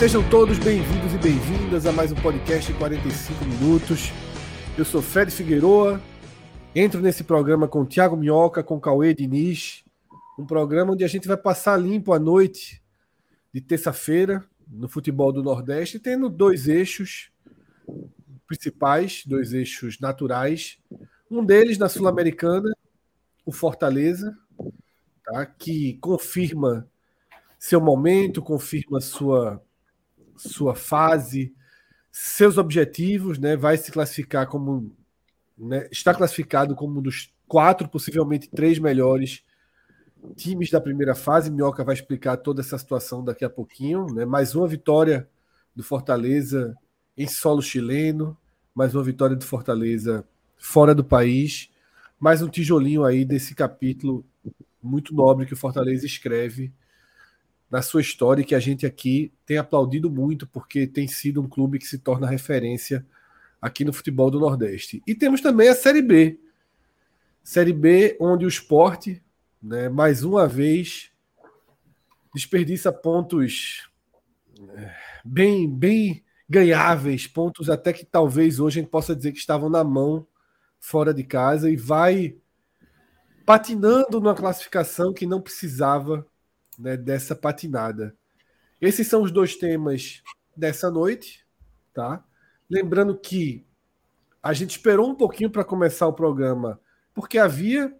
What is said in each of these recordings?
Sejam todos bem-vindos e bem-vindas a mais um podcast 45 minutos. Eu sou Fred Figueroa, entro nesse programa com Thiago Minhoca, com Cauê Diniz, um programa onde a gente vai passar limpo a noite de terça-feira no futebol do Nordeste, tendo dois eixos principais, dois eixos naturais. Um deles na Sul-Americana, o Fortaleza, tá? que confirma seu momento, confirma sua sua fase, seus objetivos, né? Vai se classificar como né, está classificado como um dos quatro, possivelmente três melhores times da primeira fase. Minhoca vai explicar toda essa situação daqui a pouquinho. Né? Mais uma vitória do Fortaleza em solo chileno, mais uma vitória do Fortaleza fora do país, mais um tijolinho aí desse capítulo muito nobre que o Fortaleza escreve na sua história e que a gente aqui tem aplaudido muito porque tem sido um clube que se torna referência aqui no futebol do Nordeste. E temos também a Série B. Série B, onde o esporte, né, mais uma vez, desperdiça pontos é, bem, bem ganháveis, pontos até que talvez hoje a gente possa dizer que estavam na mão fora de casa e vai patinando numa classificação que não precisava né, dessa patinada. Esses são os dois temas dessa noite, tá? Lembrando que a gente esperou um pouquinho para começar o programa, porque havia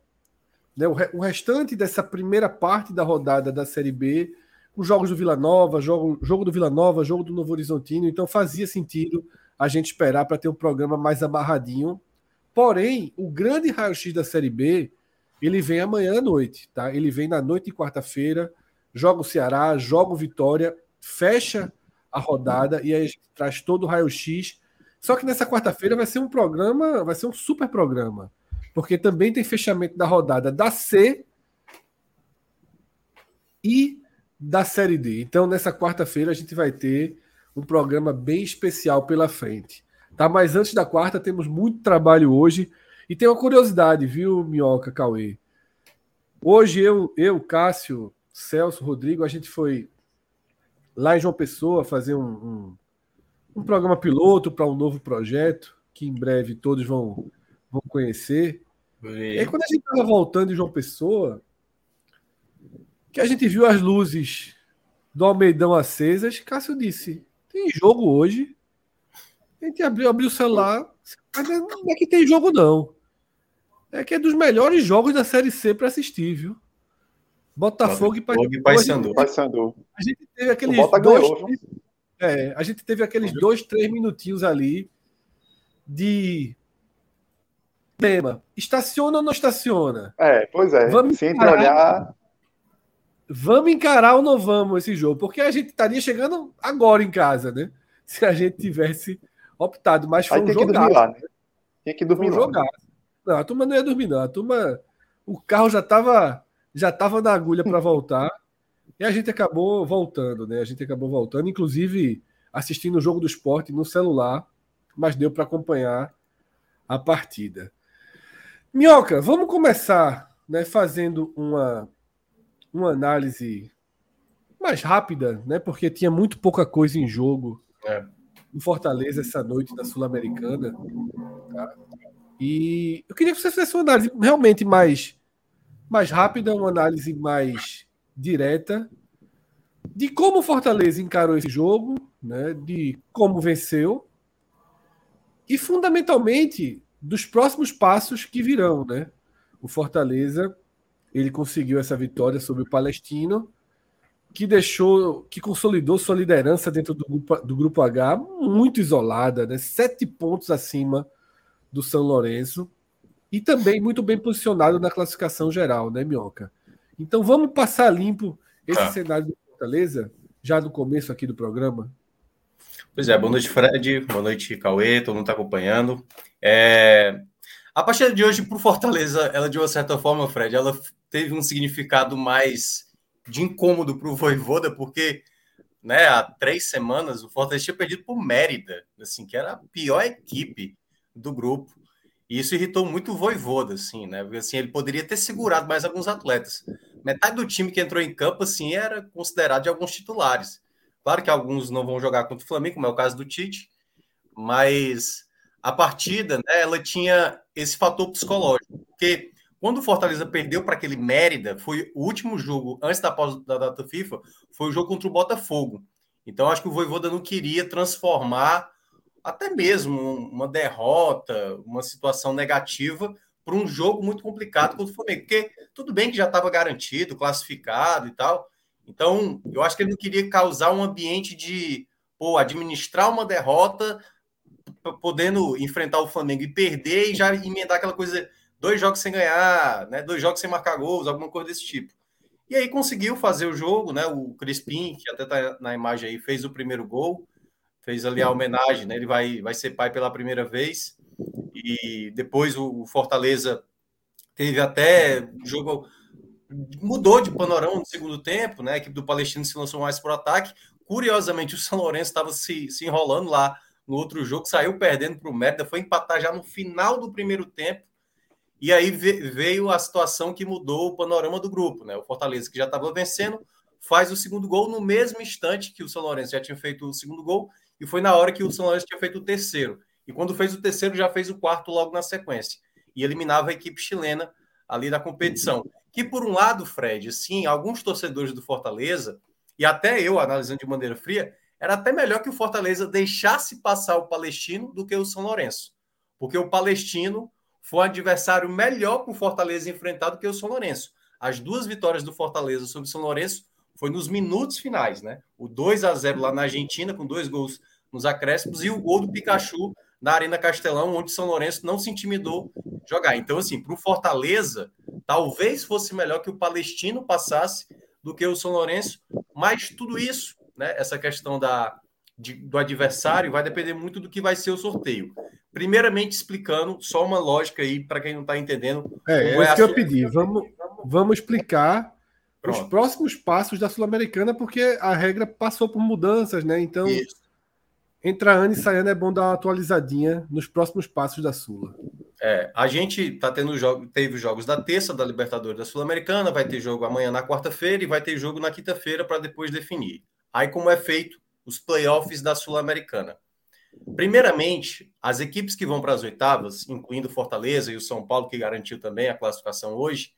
né, o, re o, restante dessa primeira parte da rodada da Série B, os jogos do Vila Nova, jogo, jogo do Vila Nova, jogo do Novo Horizontino, então fazia sentido a gente esperar para ter um programa mais amarradinho. Porém, o grande raio-x da Série B, ele vem amanhã à noite, tá? Ele vem na noite de quarta-feira, joga o Ceará, joga o Vitória, fecha a rodada e aí traz todo o raio-x. Só que nessa quarta-feira vai ser um programa, vai ser um super programa, porque também tem fechamento da rodada da C e da Série D. Então nessa quarta-feira a gente vai ter um programa bem especial pela frente. Tá? Mas antes da quarta temos muito trabalho hoje e tem uma curiosidade, viu, Minhoca Cauê? Hoje eu, eu Cássio, Celso, Rodrigo, a gente foi lá em João Pessoa fazer um, um, um programa piloto para um novo projeto que em breve todos vão, vão conhecer. E aí, quando a gente estava voltando de João Pessoa, que a gente viu as luzes do Almeidão acesas, Cássio disse: tem jogo hoje. A gente abriu, abriu o celular, mas não é que tem jogo, não. É que é dos melhores jogos da Série C para assistir, viu? Botafogo e Paysandu. A gente teve aqueles dois, é, a gente teve aqueles dois, três minutinhos ali de tema. Estaciona ou não estaciona? É, pois é. Vamos Sem encarar, olhar. Vamos encarar ou não vamos esse jogo? Porque a gente estaria chegando agora em casa, né? Se a gente tivesse optado. Mas foi Aí um tem jogaço. Que dormir lá, né? Tem que dormir um lá. Não, a turma não ia dormir, não. A turma. O carro já estava já estava na agulha para voltar. E a gente acabou voltando, né? A gente acabou voltando, inclusive assistindo o jogo do esporte no celular, mas deu para acompanhar a partida. Minhoca, vamos começar né, fazendo uma, uma análise mais rápida, né? Porque tinha muito pouca coisa em jogo é. no Fortaleza essa noite da Sul-Americana. Tá? E eu queria que você fizesse uma análise realmente mais mais rápida, uma análise mais direta de como o Fortaleza encarou esse jogo, né, de como venceu e fundamentalmente dos próximos passos que virão, né? O Fortaleza ele conseguiu essa vitória sobre o Palestino que deixou, que consolidou sua liderança dentro do grupo, do grupo H muito isolada, né? sete pontos acima do São Lourenço e também muito bem posicionado na classificação geral, né, Minhoca? Então vamos passar limpo esse ah. cenário do Fortaleza, já no começo aqui do programa. Pois é, boa noite, Fred, boa noite, Cauê, todo mundo está acompanhando. É... A partida de hoje, para o Fortaleza, ela de uma certa forma, Fred, ela teve um significado mais de incômodo para o Voivoda, porque né, há três semanas o Fortaleza tinha perdido por Mérida, assim, que era a pior equipe do grupo. E isso irritou muito o Voivoda, assim, né? Assim, ele poderia ter segurado mais alguns atletas. Metade do time que entrou em campo, assim, era considerado de alguns titulares. Claro que alguns não vão jogar contra o Flamengo, como é o caso do Tite, mas a partida, né, ela tinha esse fator psicológico, porque quando o Fortaleza perdeu para aquele Mérida, foi o último jogo antes da pausa da data FIFA, foi o jogo contra o Botafogo. Então acho que o Voivoda não queria transformar até mesmo uma derrota, uma situação negativa para um jogo muito complicado contra o Flamengo, porque tudo bem que já estava garantido, classificado e tal. Então, eu acho que ele não queria causar um ambiente de pô, administrar uma derrota, podendo enfrentar o Flamengo e perder e já emendar aquela coisa dois jogos sem ganhar, né? Dois jogos sem marcar gols, alguma coisa desse tipo. E aí conseguiu fazer o jogo, né? O Crispim, que até tá na imagem aí, fez o primeiro gol, fez ali a homenagem, né? Ele vai, vai ser pai pela primeira vez. E depois o Fortaleza teve até o jogo mudou de panorama no segundo tempo, né? A equipe do Palestino se lançou mais para o ataque. Curiosamente, o São Lourenço estava se, se enrolando lá no outro jogo, saiu perdendo para o Mérida, foi empatar já no final do primeiro tempo e aí veio a situação que mudou o panorama do grupo, né? O Fortaleza, que já estava vencendo, faz o segundo gol no mesmo instante que o São Lourenço já tinha feito o segundo gol, e foi na hora que o São Lourenço tinha feito o terceiro. E quando fez o terceiro, já fez o quarto logo na sequência. E eliminava a equipe chilena ali da competição. Que, por um lado, Fred, sim, alguns torcedores do Fortaleza, e até eu, analisando de maneira fria, era até melhor que o Fortaleza deixasse passar o Palestino do que o São Lourenço. Porque o Palestino foi um adversário melhor para o Fortaleza enfrentar do que o São Lourenço. As duas vitórias do Fortaleza sobre o São Lourenço foi nos minutos finais, né? O 2 a 0 lá na Argentina, com dois gols nos acréscimos, e o gol do Pikachu na Arena Castelão, onde São Lourenço não se intimidou jogar. Então, assim, para o Fortaleza, talvez fosse melhor que o Palestino passasse do que o São Lourenço, mas tudo isso, né? Essa questão da, de, do adversário vai depender muito do que vai ser o sorteio. Primeiramente, explicando só uma lógica aí para quem não está entendendo. É, é, é isso que eu pedi. Vamos, vamos explicar Pronto. os próximos passos da Sul-Americana, porque a regra passou por mudanças, né? Então, isso. Entra ano e sai ano é bom dar uma atualizadinha nos próximos passos da Sula. É, a gente tá tendo jogo, teve jogos da terça da Libertadores da Sul-Americana, vai ter jogo amanhã na quarta-feira e vai ter jogo na quinta-feira para depois definir. Aí, como é feito os playoffs da Sul-Americana. Primeiramente, as equipes que vão para as oitavas, incluindo Fortaleza e o São Paulo, que garantiu também a classificação hoje,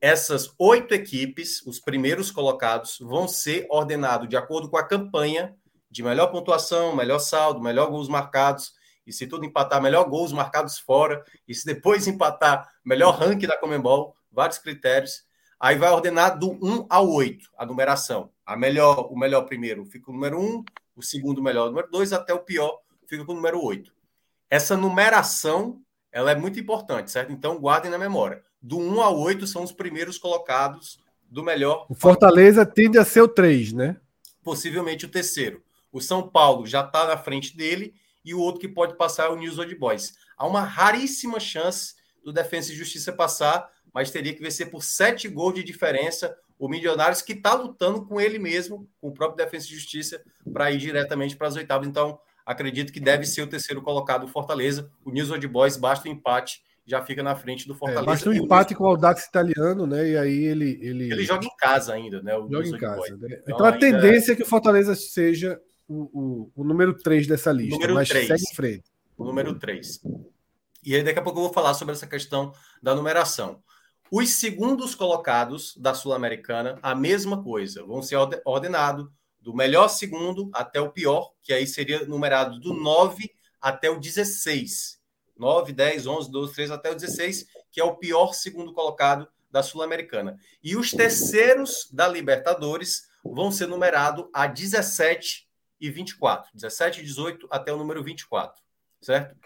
essas oito equipes, os primeiros colocados, vão ser ordenados de acordo com a campanha de melhor pontuação, melhor saldo, melhor gols marcados, e se tudo empatar, melhor gols marcados fora, e se depois empatar, melhor ranking da Comembol, vários critérios. Aí vai ordenar do 1 ao 8, a numeração. A melhor, o melhor primeiro fica o número 1, o segundo melhor o número 2, até o pior fica com o número 8. Essa numeração ela é muito importante, certo? Então guardem na memória. Do 1 ao 8 são os primeiros colocados do melhor. O Fortaleza tende a ser o 3, né? Possivelmente o terceiro. O São Paulo já está na frente dele e o outro que pode passar é o News Old Boys. Há uma raríssima chance do Defensa e Justiça passar, mas teria que vencer por sete gols de diferença o Milionários que está lutando com ele mesmo, com o próprio Defensa e Justiça, para ir diretamente para as oitavas. Então, acredito que deve ser o terceiro colocado o Fortaleza. O News Old Boys basta o empate, já fica na frente do é, Fortaleza. É, basta um empate com o Audax italiano, né? E aí ele, ele. Ele joga em casa ainda, né? O joga em casa. Né? Então, então, a tendência é que o Fortaleza seja o, o, o número 3 dessa lista, número mas 3. segue em frente. O número 3. E aí daqui a pouco eu vou falar sobre essa questão da numeração. Os segundos colocados da Sul-Americana, a mesma coisa, vão ser ordenados do melhor segundo até o pior, que aí seria numerado do 9 até o 16. 9, 10, 11, 12, 13 até o 16, que é o pior segundo colocado da Sul-Americana. E os terceiros da Libertadores vão ser numerados a 17 e 24. 17 e 18 até o número 24, certo?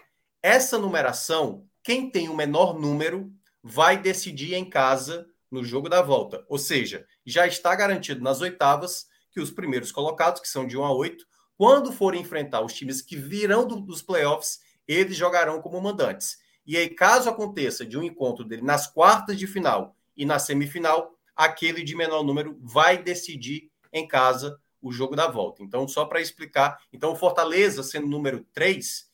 Essa numeração, quem tem o menor número vai decidir em casa no jogo da volta. Ou seja, já está garantido nas oitavas que os primeiros colocados, que são de 1 a 8, quando forem enfrentar os times que virão do, dos playoffs, eles jogarão como mandantes. E aí, caso aconteça de um encontro dele nas quartas de final e na semifinal, aquele de menor número vai decidir em casa o jogo da volta. Então, só para explicar, então o Fortaleza sendo número 3,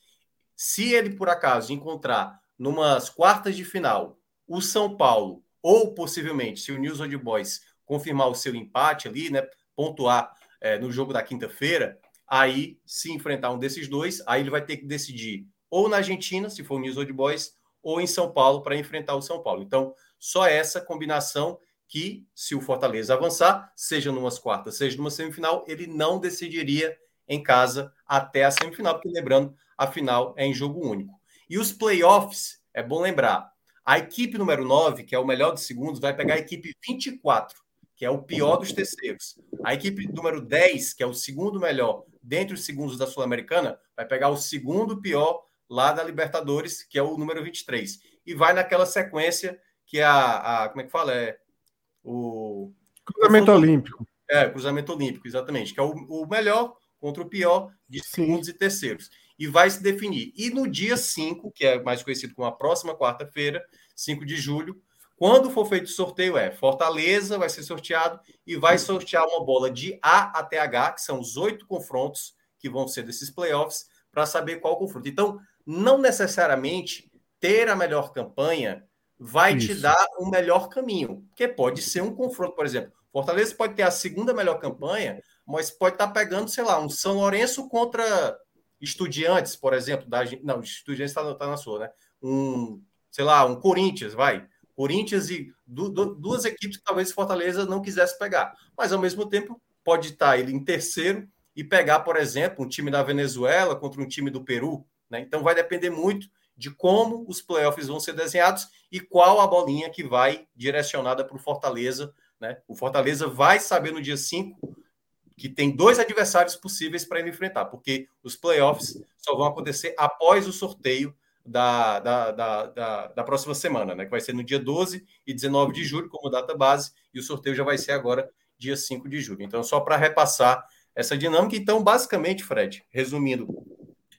se ele por acaso encontrar numas quartas de final o São Paulo ou possivelmente se o News Old Boys confirmar o seu empate ali, né, pontuar é, no jogo da quinta-feira, aí se enfrentar um desses dois, aí ele vai ter que decidir ou na Argentina, se for o News Old Boys, ou em São Paulo para enfrentar o São Paulo. Então, só essa combinação que, se o Fortaleza avançar, seja numas quartas, seja numa semifinal, ele não decidiria em casa até a semifinal, porque lembrando, a final é em jogo único. E os playoffs, é bom lembrar, a equipe número 9, que é o melhor dos segundos, vai pegar a equipe 24, que é o pior dos terceiros. A equipe número 10, que é o segundo melhor dentre os segundos da Sul-Americana, vai pegar o segundo pior lá da Libertadores, que é o número 23. E vai naquela sequência que é a, a como é que fala? É o cruzamento o, olímpico. É, cruzamento olímpico, exatamente, que é o, o melhor contra o pior de segundos e terceiros. E vai se definir. E no dia 5, que é mais conhecido como a próxima quarta-feira, 5 de julho, quando for feito o sorteio, é Fortaleza vai ser sorteado e vai sortear uma bola de A até H, que são os oito confrontos que vão ser desses playoffs, para saber qual confronto. Então, não necessariamente ter a melhor campanha vai Isso. te dar um melhor caminho, porque pode ser um confronto, por exemplo. Fortaleza pode ter a segunda melhor campanha, mas pode estar tá pegando, sei lá, um São Lourenço contra Estudiantes, por exemplo. Da, não, Estudiantes está tá na sua, né? Um, sei lá, um Corinthians, vai. Corinthians e du, du, duas equipes que talvez Fortaleza não quisesse pegar. Mas, ao mesmo tempo, pode estar tá ele em terceiro e pegar, por exemplo, um time da Venezuela contra um time do Peru. Né? Então, vai depender muito de como os playoffs vão ser desenhados e qual a bolinha que vai direcionada para o Fortaleza. Né? O Fortaleza vai saber no dia 5 que tem dois adversários possíveis para ele enfrentar, porque os playoffs só vão acontecer após o sorteio da, da, da, da, da próxima semana, né? que vai ser no dia 12 e 19 de julho, como data base, e o sorteio já vai ser agora, dia 5 de julho. Então, só para repassar essa dinâmica. Então, basicamente, Fred, resumindo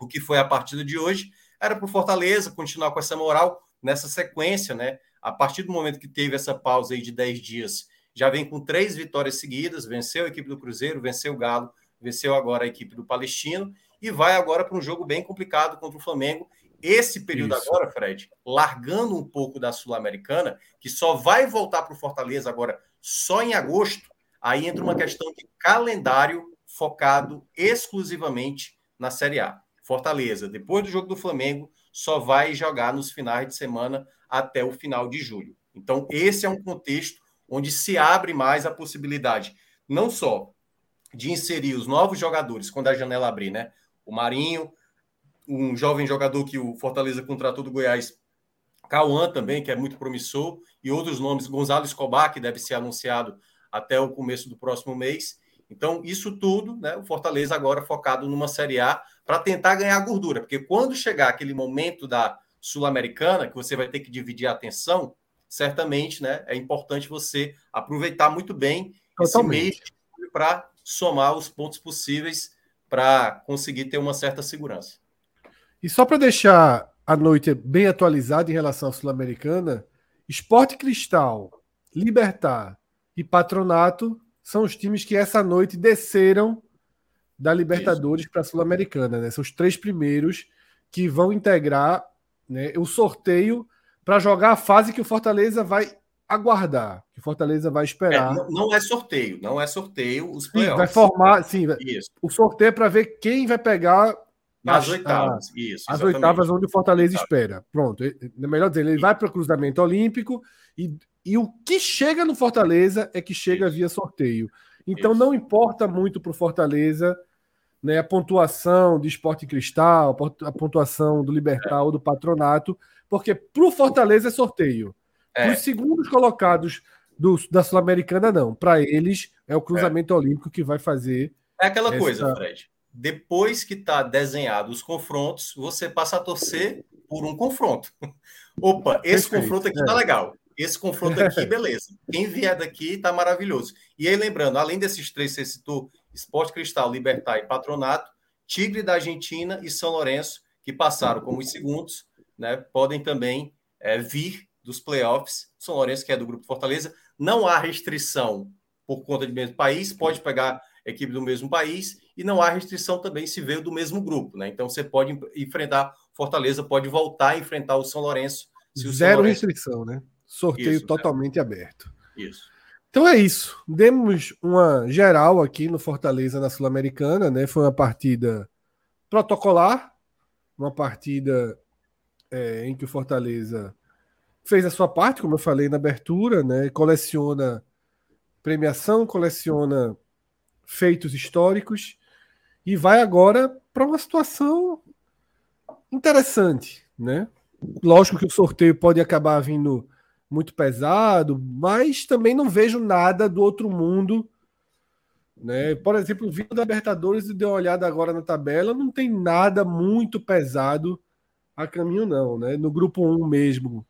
o que foi a partida de hoje, era para o Fortaleza continuar com essa moral nessa sequência, né? A partir do momento que teve essa pausa aí de 10 dias, já vem com três vitórias seguidas, venceu a equipe do Cruzeiro, venceu o Galo, venceu agora a equipe do Palestino e vai agora para um jogo bem complicado contra o Flamengo. Esse período Isso. agora, Fred, largando um pouco da Sul-Americana, que só vai voltar para o Fortaleza agora só em agosto, aí entra uma questão de calendário focado exclusivamente na Série A. Fortaleza, depois do jogo do Flamengo, só vai jogar nos finais de semana até o final de julho. Então, esse é um contexto onde se abre mais a possibilidade, não só de inserir os novos jogadores quando a janela abrir, né? O Marinho, um jovem jogador que o Fortaleza contratou do Goiás, Cauã também, que é muito promissor, e outros nomes, Gonzalo Escobar, que deve ser anunciado até o começo do próximo mês. Então, isso tudo, né? O Fortaleza agora focado numa Série A para tentar ganhar gordura, porque quando chegar aquele momento da Sul-Americana, que você vai ter que dividir a atenção, certamente, né? É importante você aproveitar muito bem Totalmente. esse mês para somar os pontos possíveis para conseguir ter uma certa segurança. E só para deixar a noite bem atualizada em relação à Sul-Americana, Esporte Cristal, Libertar e Patronato são os times que essa noite desceram da Libertadores para a Sul-Americana. Né? São os três primeiros que vão integrar né, o sorteio para jogar a fase que o Fortaleza vai aguardar, que o Fortaleza vai esperar. É, não, não, é sorteio, não é sorteio, os playoffs. Vai formar, sim, isso. o sorteio é para ver quem vai pegar nas oitavas, a, isso. As oitavas onde o Fortaleza espera. Pronto, é melhor dizer, ele vai para o cruzamento olímpico e, e o que chega no Fortaleza é que chega via sorteio. Então isso. não importa muito para o Fortaleza né, a pontuação de Esporte Cristal, a pontuação do Libertar é. ou do Patronato, porque para o Fortaleza é sorteio. É. Os segundos colocados do, da Sul-Americana, não. Para eles, é o cruzamento é. olímpico que vai fazer. É aquela essa... coisa, Fred. Depois que está desenhado os confrontos, você passa a torcer por um confronto. Opa, esse Perfeito, confronto aqui é. tá legal. Esse confronto aqui, beleza. Quem vier daqui tá maravilhoso. E aí, lembrando, além desses três que você citou, Esporte Cristal, Libertar e Patronato, Tigre da Argentina e São Lourenço, que passaram como os segundos, né, podem também é, vir dos playoffs. São Lourenço, que é do Grupo Fortaleza, não há restrição por conta de mesmo país, pode pegar equipe do mesmo país e não há restrição também se veio do mesmo grupo, né? Então você pode enfrentar Fortaleza, pode voltar a enfrentar o São Lourenço. Zero Lourenço... restrição, né? Sorteio isso, totalmente é. aberto. Isso. Então é isso. Demos uma geral aqui no Fortaleza na Sul-Americana, né? Foi uma partida protocolar, uma partida é, em que o Fortaleza fez a sua parte, como eu falei na abertura, né? Coleciona premiação, coleciona feitos históricos e vai agora para uma situação interessante, né? Lógico que o sorteio pode acabar vindo muito pesado, mas também não vejo nada do outro mundo. Né? Por exemplo, vindo da Libertadores e deu uma olhada agora na tabela, não tem nada muito pesado a caminho, não. Né? No grupo 1 mesmo,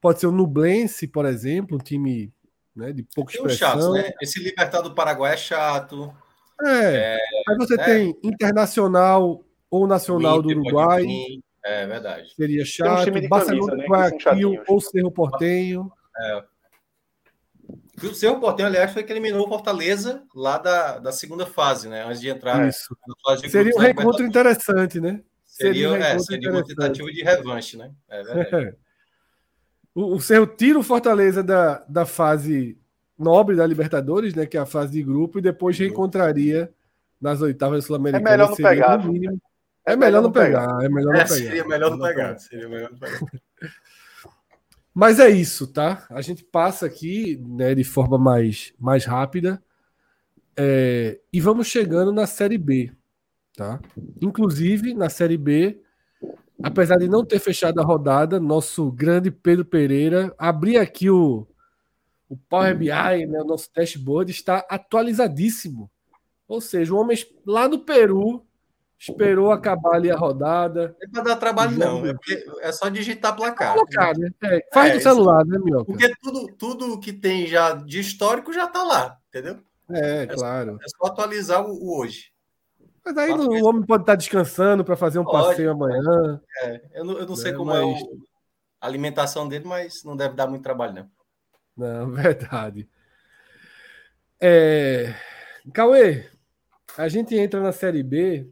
pode ser o Nublense, por exemplo, um time né, de pouca expressão. Chato, né? Esse Libertad do Paraguai é chato. É. é Aí você né? tem Internacional ou Nacional do Uruguai. É verdade. Seria chato. Um Barcelona do Guayaquil ou Cerro Portenho. É. O Cerro Portenho, aliás, foi que eliminou o Fortaleza lá da, da segunda fase, né? Antes de entrar Isso. na fase de Seria um reencontro interessante, né? Seria, seria, um é, seria uma tentativa de revanche, né? É verdade. o, o Cerro tira o Fortaleza da, da fase nobre da Libertadores, né? Que é a fase de grupo, e depois reencontraria nas oitavas sul-americanas. É melhor não pegar. É, melhor não pegar. É melhor não pegar. Seria melhor não pegar. Seria melhor não pegar. Mas é isso, tá? A gente passa aqui né, de forma mais, mais rápida é, e vamos chegando na Série B, tá? Inclusive, na Série B, apesar de não ter fechado a rodada, nosso grande Pedro Pereira abri aqui o, o Power BI, né, o nosso dashboard, está atualizadíssimo. Ou seja, o homem lá no Peru esperou acabar ali a rodada. Não é para dar trabalho, não. É, é, só digitar placar. Placar, né? É, faz é, no celular, né, Mioca? Porque tudo, tudo que tem já de histórico já está lá, entendeu? É, é claro. Só, é só atualizar o, o hoje. Mas aí o homem pode estar descansando para fazer um pode, passeio amanhã. É, eu não, eu não sei como mas... é o, a alimentação dele, mas não deve dar muito trabalho, não. Não, verdade. É... Cauê, a gente entra na Série B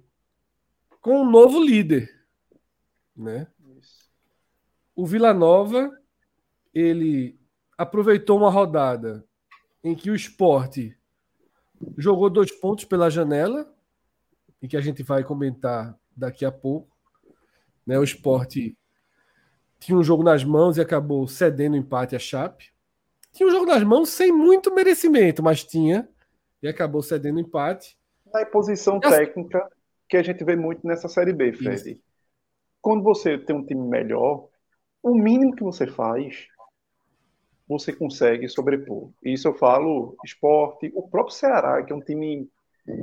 com um novo líder, né? O Vila Nova ele aproveitou uma rodada em que o esporte jogou dois pontos pela janela, e que a gente vai comentar daqui a pouco. Né? O esporte tinha um jogo nas mãos e acabou cedendo o empate à Chape. Tinha um jogo nas mãos sem muito merecimento, mas tinha, e acabou cedendo o empate. Na posição técnica, que a gente vê muito nessa Série B, Fred. Isso. Quando você tem um time melhor, o mínimo que você faz, você consegue sobrepor. Isso eu falo esporte, o próprio Ceará, que é um time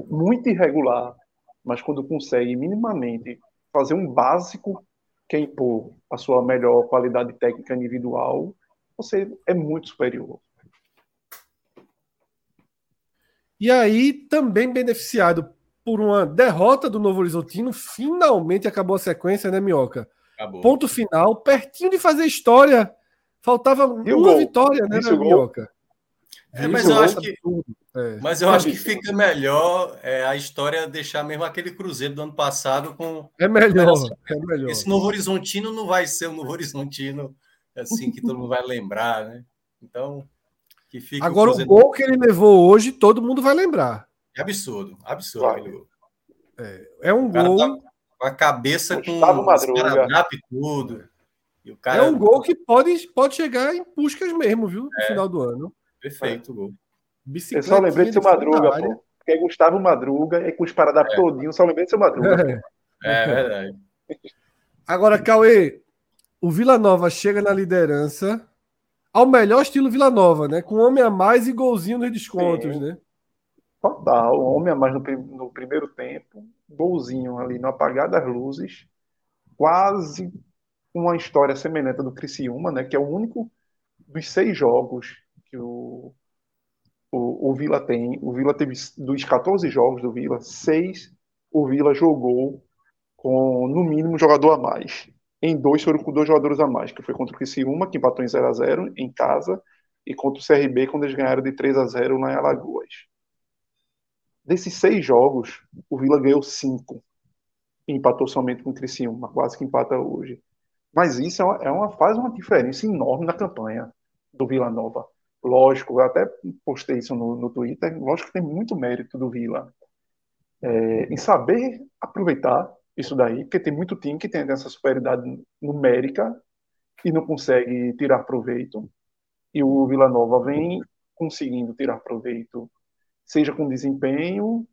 muito irregular, mas quando consegue minimamente fazer um básico que é impor a sua melhor qualidade técnica individual, você é muito superior. E aí, também beneficiado por uma derrota do Novo Horizontino, finalmente acabou a sequência, né, Minhoca? Acabou. Ponto final, pertinho de fazer história. Faltava e uma vitória, né, né Minhoca? É, mas eu acho que, é. mas eu acho que fica melhor é, a história deixar mesmo aquele Cruzeiro do ano passado com. É melhor, é melhor. Esse Novo Horizontino não vai ser o Novo Horizontino assim que todo mundo vai lembrar, né? Então, que fica. Agora, o, o gol que ele levou hoje, todo mundo vai lembrar. É absurdo, absurdo claro. aquele gol. É, é um gol. Tá com a cabeça Gustavo com Madruga. e tudo. E o cara... É um gol que pode, pode chegar em Puscas mesmo, viu? No é. final do ano. Perfeito o gol. Eu só lembrei do seu Madruga, pô. Porque é Gustavo Madruga, é com os paradas é. todinho, só lembrei do seu Madruga. É, é verdade. Agora, Cauê, o Vila Nova chega na liderança ao melhor estilo Vila Nova, né? Com homem a mais e golzinho nos descontos, Sim. né? Total, homem a mais no, no, primeiro tempo, golzinho ali no apagar das luzes, quase uma história semelhante do Criciúma, né? Que é o único dos seis jogos que o, o, o Vila tem. O Vila teve dos 14 jogos do Vila, seis o Vila jogou com no mínimo um jogador a mais. Em dois foram com dois jogadores a mais, que foi contra o Criciúma, que empatou em 0 a 0 em casa, e contra o CRB, quando eles ganharam de 3 a 0 lá em Alagoas. Desses seis jogos, o Vila ganhou cinco. E empatou somente com o Criciúma, quase que empata hoje. Mas isso é uma, é uma, faz uma diferença enorme na campanha do Vila Nova. Lógico, eu até postei isso no, no Twitter, lógico que tem muito mérito do Vila é, em saber aproveitar isso daí, porque tem muito time que tem essa superioridade numérica e não consegue tirar proveito. E o Vila Nova vem conseguindo tirar proveito, seja com desempenho,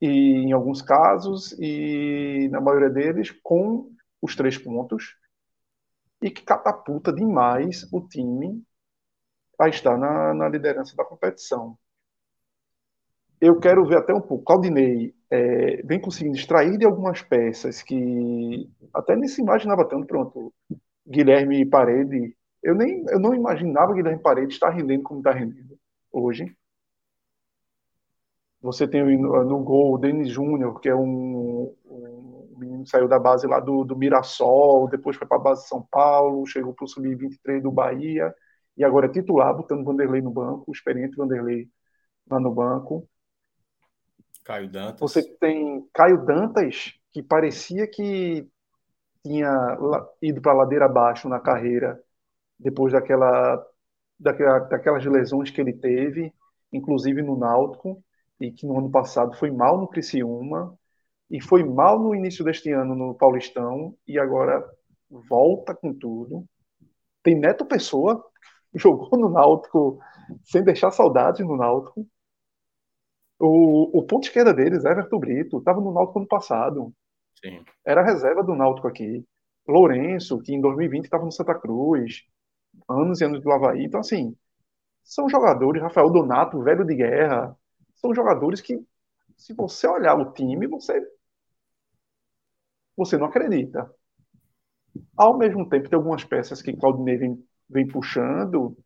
e em alguns casos, e na maioria deles, com os três pontos, e que catapulta demais o time a estar na, na liderança da competição. Eu quero ver até um pouco. Claudinei é, vem conseguindo extrair de algumas peças que até nem se imaginava tanto. Pronto, Guilherme Parede. Eu, nem, eu não imaginava Guilherme Parede estar rendendo como está rendendo hoje. Você tem no, no gol o Denis Júnior, que é um, um menino que saiu da base lá do, do Mirassol, depois foi para a base de São Paulo, chegou para o Sub-23 do Bahia, e agora é titular, botando Vanderlei no banco, o experiente Vanderlei lá no banco. Caio Dantas. Você tem Caio Dantas, que parecia que tinha ido para a ladeira abaixo na carreira, depois daquela, daquela, daquelas lesões que ele teve, inclusive no Náutico, e que no ano passado foi mal no Criciúma, e foi mal no início deste ano no Paulistão, e agora volta com tudo. Tem Neto Pessoa, jogou no Náutico sem deixar saudades no Náutico, o, o ponto esquerda deles, Everton Brito, estava no Náutico ano passado. Sim. Era reserva do Náutico aqui. Lourenço, que em 2020 estava no Santa Cruz. Anos e anos do Havaí. Então, assim, são jogadores, Rafael Donato, velho de guerra, são jogadores que, se você olhar o time, você, você não acredita. Ao mesmo tempo, tem algumas peças que Claudinei vem, vem puxando,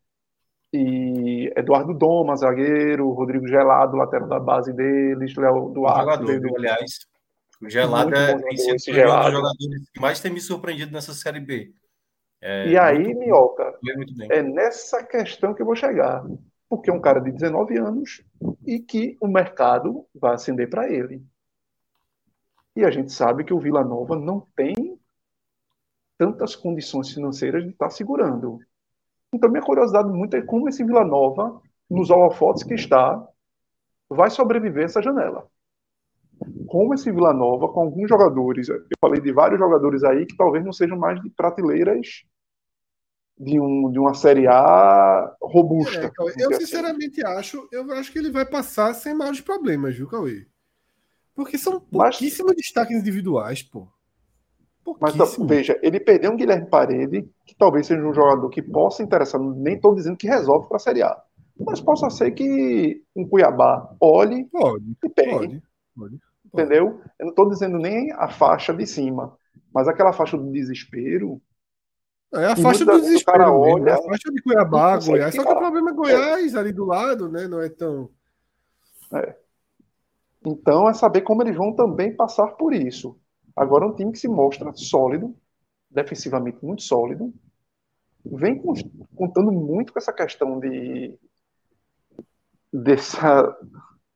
e Eduardo Doma, zagueiro, Rodrigo Gelado, lateral da base deles, Léo Duarte. Jogador, veio... aliás, o Gelado é, tem sido um dos jogadores que mais tem me surpreendido nessa Série B. É, e aí, Minhoca, é nessa questão que eu vou chegar. Porque é um cara de 19 anos e que o mercado vai acender para ele. E a gente sabe que o Vila Nova não tem tantas condições financeiras de estar tá segurando. Então, minha curiosidade muito é como esse Vila Nova, nos holofotes que está, vai sobreviver essa janela. Como esse Vila Nova, com alguns jogadores, eu falei de vários jogadores aí que talvez não sejam mais de prateleiras de, um, de uma Série A robusta. É, eu assim. sinceramente assim. acho, eu acho que ele vai passar sem maiores problemas, viu, Cauê? Porque são pouquíssimos Mas... destaques individuais, pô. Mas veja, ele perdeu um Guilherme Parede, que talvez seja um jogador que possa interessar. Nem estou dizendo que resolve para a Série A. Mas possa ser que um Cuiabá olhe pode, e pegue. Pode, pode, entendeu? Eu não estou dizendo nem a faixa de cima, mas aquela faixa do desespero. É a faixa do desespero. Olha, a faixa de Cuiabá, Goiás. Só que o problema é Goiás é. ali do lado, né? Não é tão. É. Então é saber como eles vão também passar por isso. Agora, um time que se mostra sólido, defensivamente muito sólido, vem contando muito com essa questão de dessa,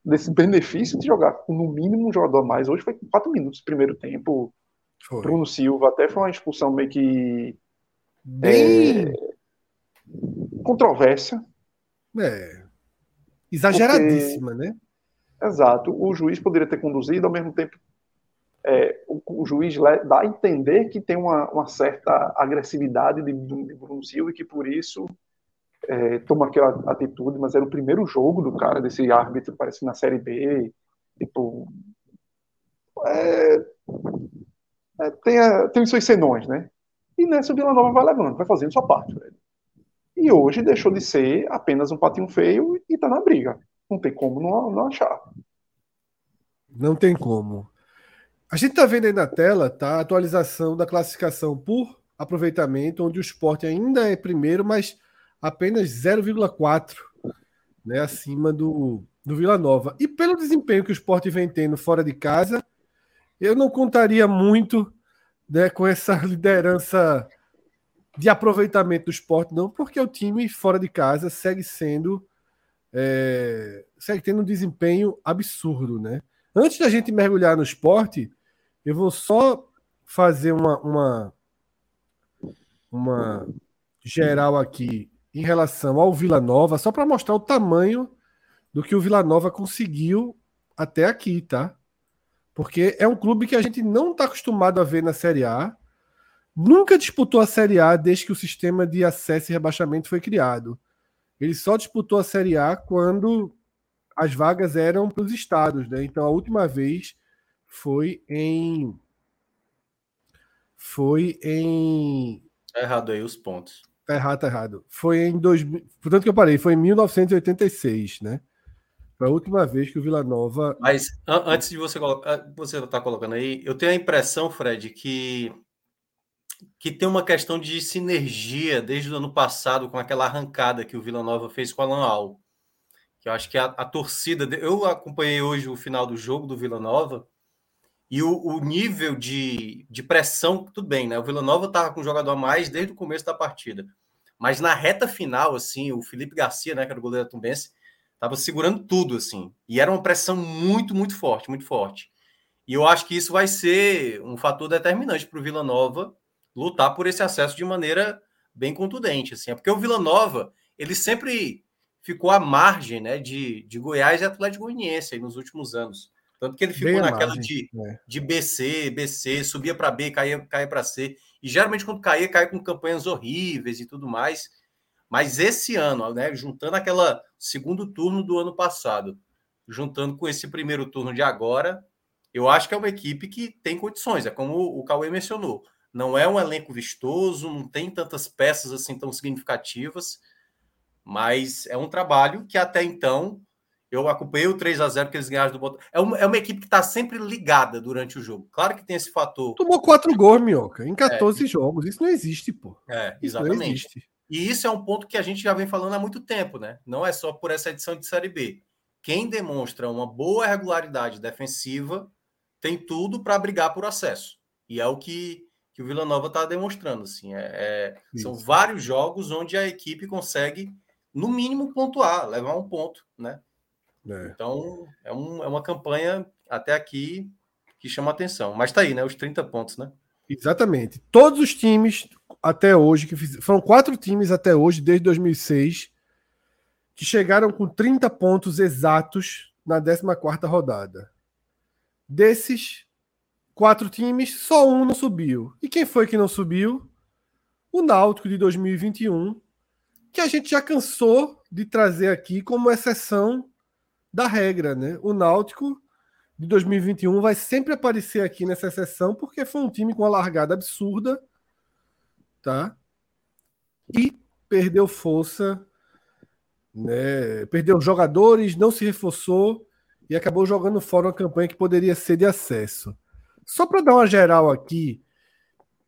desse benefício de jogar com no mínimo um jogador a mais. Hoje foi quatro minutos primeiro tempo. Foi. Bruno Silva até foi uma expulsão meio que bem é, controvérsia. É. Exageradíssima, porque, né? Exato. O juiz poderia ter conduzido, ao mesmo tempo é, o, o, juiz dá a entender que tem uma, uma certa agressividade de, de, Bruno Silva e que por isso é, toma aquela atitude, mas era o primeiro jogo do cara, desse árbitro, parece na Série B, tipo... É, é, tem, a, tem os seus senões, né? E nessa o Vila Nova vai levando, vai fazendo sua parte, velho. E hoje deixou de ser apenas um patinho feio e está na briga. Não tem como não, não achar. Não tem como. A gente está vendo aí na tela tá, a atualização da classificação por aproveitamento, onde o esporte ainda é primeiro, mas apenas 0,4 né, acima do, do Vila Nova. E pelo desempenho que o esporte vem tendo fora de casa, eu não contaria muito né, com essa liderança de aproveitamento do esporte, não, porque o time fora de casa segue sendo. É, segue tendo um desempenho absurdo, né? Antes da gente mergulhar no esporte, eu vou só fazer uma, uma, uma geral aqui em relação ao Vila Nova, só para mostrar o tamanho do que o Vila Nova conseguiu até aqui, tá? Porque é um clube que a gente não está acostumado a ver na Série A. Nunca disputou a Série A desde que o sistema de acesso e rebaixamento foi criado. Ele só disputou a Série A quando as vagas eram para os estados, né? Então a última vez foi em foi em Tá errado aí os pontos. Tá errado, tá errado. Foi em 2000, portanto que eu parei, foi em 1986, né? Foi a última vez que o Vila Nova. Mas an antes de você colocar, você tá colocando aí, eu tenho a impressão, Fred, que que tem uma questão de sinergia desde o ano passado com aquela arrancada que o Vila Nova fez com a Lanal. Que eu acho que a, a torcida, eu acompanhei hoje o final do jogo do Vila Nova e o, o, nível de, de pressão, tudo bem, né? O Vila Nova estava com um jogador a mais desde o começo da partida. Mas na reta final, assim, o Felipe Garcia, né, que era o goleiro tumbense, estava segurando tudo, assim. E era uma pressão muito, muito forte, muito forte. E eu acho que isso vai ser um fator determinante para o Vila Nova lutar por esse acesso de maneira bem contundente, assim. É porque o Vila Nova, ele sempre ficou à margem, né, de, de Goiás e Atlético Goianiense aí nos últimos anos. Tanto que ele ficou Bem naquela de, é. de BC, BC, subia para B, caía, caía para C. E geralmente quando caía, caía com campanhas horríveis e tudo mais. Mas esse ano, né, juntando aquela segundo turno do ano passado, juntando com esse primeiro turno de agora, eu acho que é uma equipe que tem condições. É como o Cauê mencionou. Não é um elenco vistoso, não tem tantas peças assim tão significativas, mas é um trabalho que até então eu acompanhei o 3 a 0 que eles ganharam do Botafogo. É uma, é uma equipe que está sempre ligada durante o jogo. Claro que tem esse fator. Tomou quatro gols, Minhoca, em 14 é, jogos. Isso não existe, pô. É, exatamente. Isso e isso é um ponto que a gente já vem falando há muito tempo, né? Não é só por essa edição de Série B. Quem demonstra uma boa regularidade defensiva tem tudo para brigar por acesso. E é o que, que o Vila Nova está demonstrando. Assim. É, é são vários jogos onde a equipe consegue, no mínimo, pontuar, levar um ponto, né? É. Então, é, um, é uma campanha até aqui que chama atenção. Mas tá aí, né? Os 30 pontos, né? Exatamente. Todos os times até hoje, que fiz... foram quatro times até hoje, desde 2006, que chegaram com 30 pontos exatos na 14 rodada. Desses quatro times, só um não subiu. E quem foi que não subiu? O Náutico de 2021, que a gente já cansou de trazer aqui como exceção da regra, né? O Náutico de 2021 vai sempre aparecer aqui nessa sessão porque foi um time com uma largada absurda, tá? E perdeu força, né? Perdeu jogadores, não se reforçou e acabou jogando fora uma campanha que poderia ser de acesso. Só para dar uma geral aqui,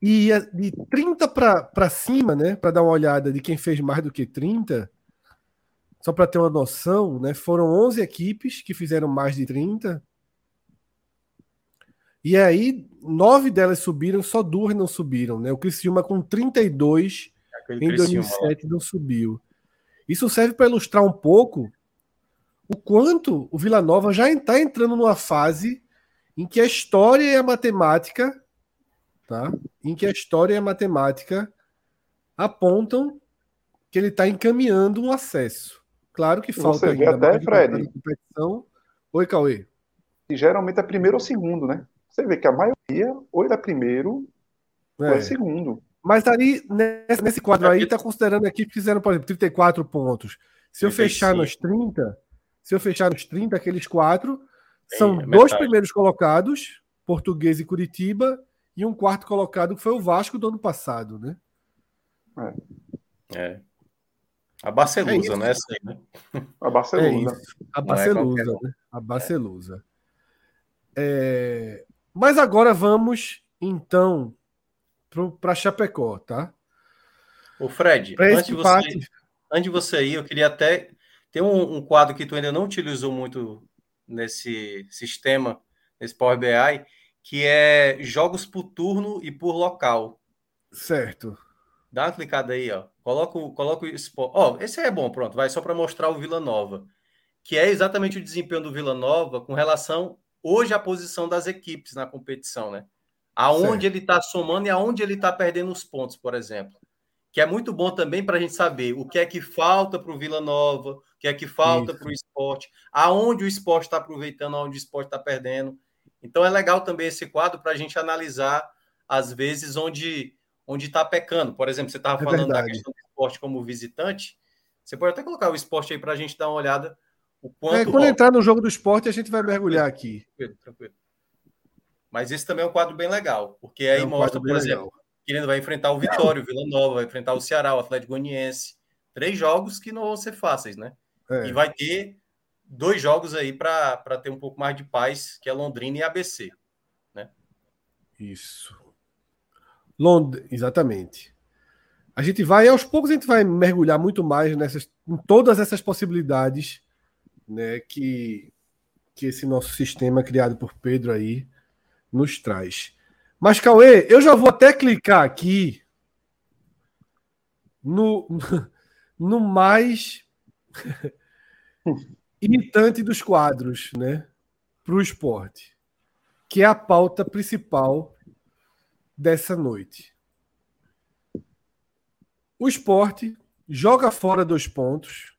e de 30 para cima, né, para dar uma olhada de quem fez mais do que 30, só para ter uma noção, né, foram 11 equipes que fizeram mais de 30. E aí, nove delas subiram, só duas não subiram. Né? O Criciúma com 32 Aquele em 2007 não subiu. Isso serve para ilustrar um pouco o quanto o Vila Nova já está entrando numa fase em que a história e a matemática, tá? Em que a história e a matemática apontam que ele está encaminhando um acesso. Claro que falta Você vê ainda até, Fred, competição. Oi, Cauê. E geralmente é primeiro ou segundo, né? Você vê que a maioria ou é primeiro é. ou é segundo. Mas ali, nesse, nesse quadro aí, está considerando aqui que fizeram, por exemplo, 34 pontos. Se eu fechar nos 30, se eu fechar nos 30, aqueles quatro, são é dois primeiros colocados, Português e Curitiba, e um quarto colocado que foi o Vasco do ano passado, né? É. é. A Barcelusa, é né? Essa aí, né? A Barcelusa. É a Barcelusa, é né? A Barcelusa. É... Mas agora vamos, então, para Chapecó, tá? O Fred, antes de, você, antes de você ir, eu queria até. Tem um, um, quadro que tu ainda não utilizou muito nesse sistema, nesse Power BI, que é jogos por turno e por local. Certo. Dá uma clicada aí, ó. Coloca, coloca o esporte. Ó, esse é bom, pronto. Vai só para mostrar o Vila Nova, que é exatamente o desempenho do Vila Nova com relação hoje à posição das equipes na competição, né? Aonde certo. ele está somando e aonde ele está perdendo os pontos, por exemplo. Que é muito bom também para a gente saber o que é que falta para o Vila Nova, o que é que falta para o esporte, aonde o esporte está aproveitando, aonde o esporte está perdendo. Então é legal também esse quadro para a gente analisar, às vezes, onde onde está pecando. Por exemplo, você estava é falando verdade. da questão do esporte como visitante. Você pode até colocar o esporte aí para a gente dar uma olhada quanto. É, quando entrar no jogo do esporte, a gente vai mergulhar aqui. Tranquilo, tranquilo. Mas esse também é um quadro bem legal, porque aí é um mostra, por exemplo, legal. que ele vai enfrentar o Vitória, o Vila Nova, vai enfrentar o Ceará, o Atlético Goianiense. Três jogos que não vão ser fáceis, né? É. E vai ter dois jogos aí para ter um pouco mais de paz, que é Londrina e ABC. Né? Isso. Lond... Exatamente. A gente vai, aos poucos, a gente vai mergulhar muito mais nessas, em todas essas possibilidades né, que, que esse nosso sistema criado por Pedro aí nos traz. Mas, Cauê, eu já vou até clicar aqui no, no mais irritante dos quadros, né? Para o esporte, que é a pauta principal dessa noite. O esporte joga fora dois pontos.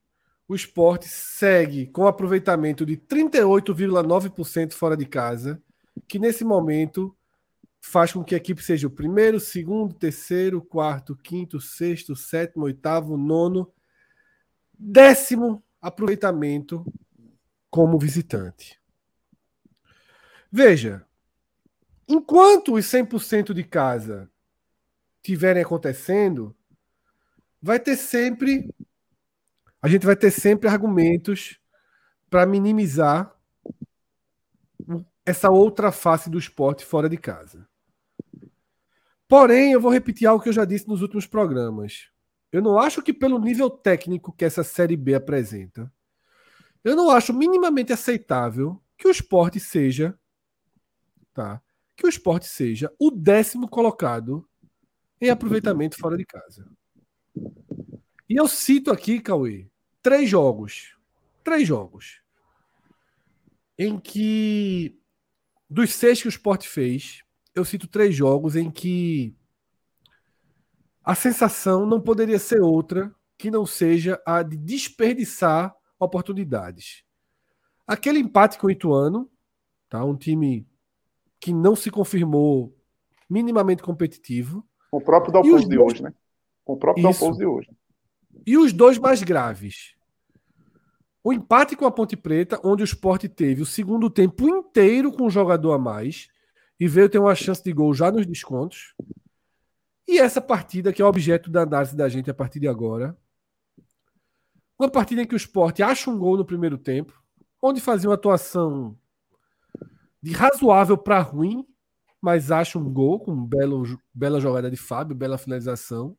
O esporte segue com aproveitamento de 38,9% fora de casa, que nesse momento faz com que a equipe seja o primeiro, segundo, terceiro, quarto, quinto, sexto, sétimo, oitavo, nono, décimo aproveitamento como visitante. Veja, Enquanto os 100% de casa tiverem acontecendo, vai ter sempre a gente vai ter sempre argumentos para minimizar essa outra face do esporte fora de casa. Porém, eu vou repetir algo que eu já disse nos últimos programas. Eu não acho que pelo nível técnico que essa série B apresenta, eu não acho minimamente aceitável que o esporte seja, tá? que o esporte seja o décimo colocado em aproveitamento fora de casa. E eu cito aqui, Cauê, três jogos. Três jogos. Em que, dos seis que o esporte fez, eu cito três jogos em que a sensação não poderia ser outra que não seja a de desperdiçar oportunidades. Aquele empate com o Ituano, tá? um time que não se confirmou minimamente competitivo. Com o próprio Dalpozo de hoje, né? Com o próprio Dalpozo de hoje. E os dois mais graves. O empate com a Ponte Preta, onde o esporte teve o segundo tempo inteiro com um jogador a mais e veio ter uma chance de gol já nos descontos. E essa partida, que é objeto da análise da gente a partir de agora. Uma partida em que o esporte acha um gol no primeiro tempo, onde fazia uma atuação de razoável para ruim, mas acha um gol com um belo, bela jogada de Fábio, bela finalização.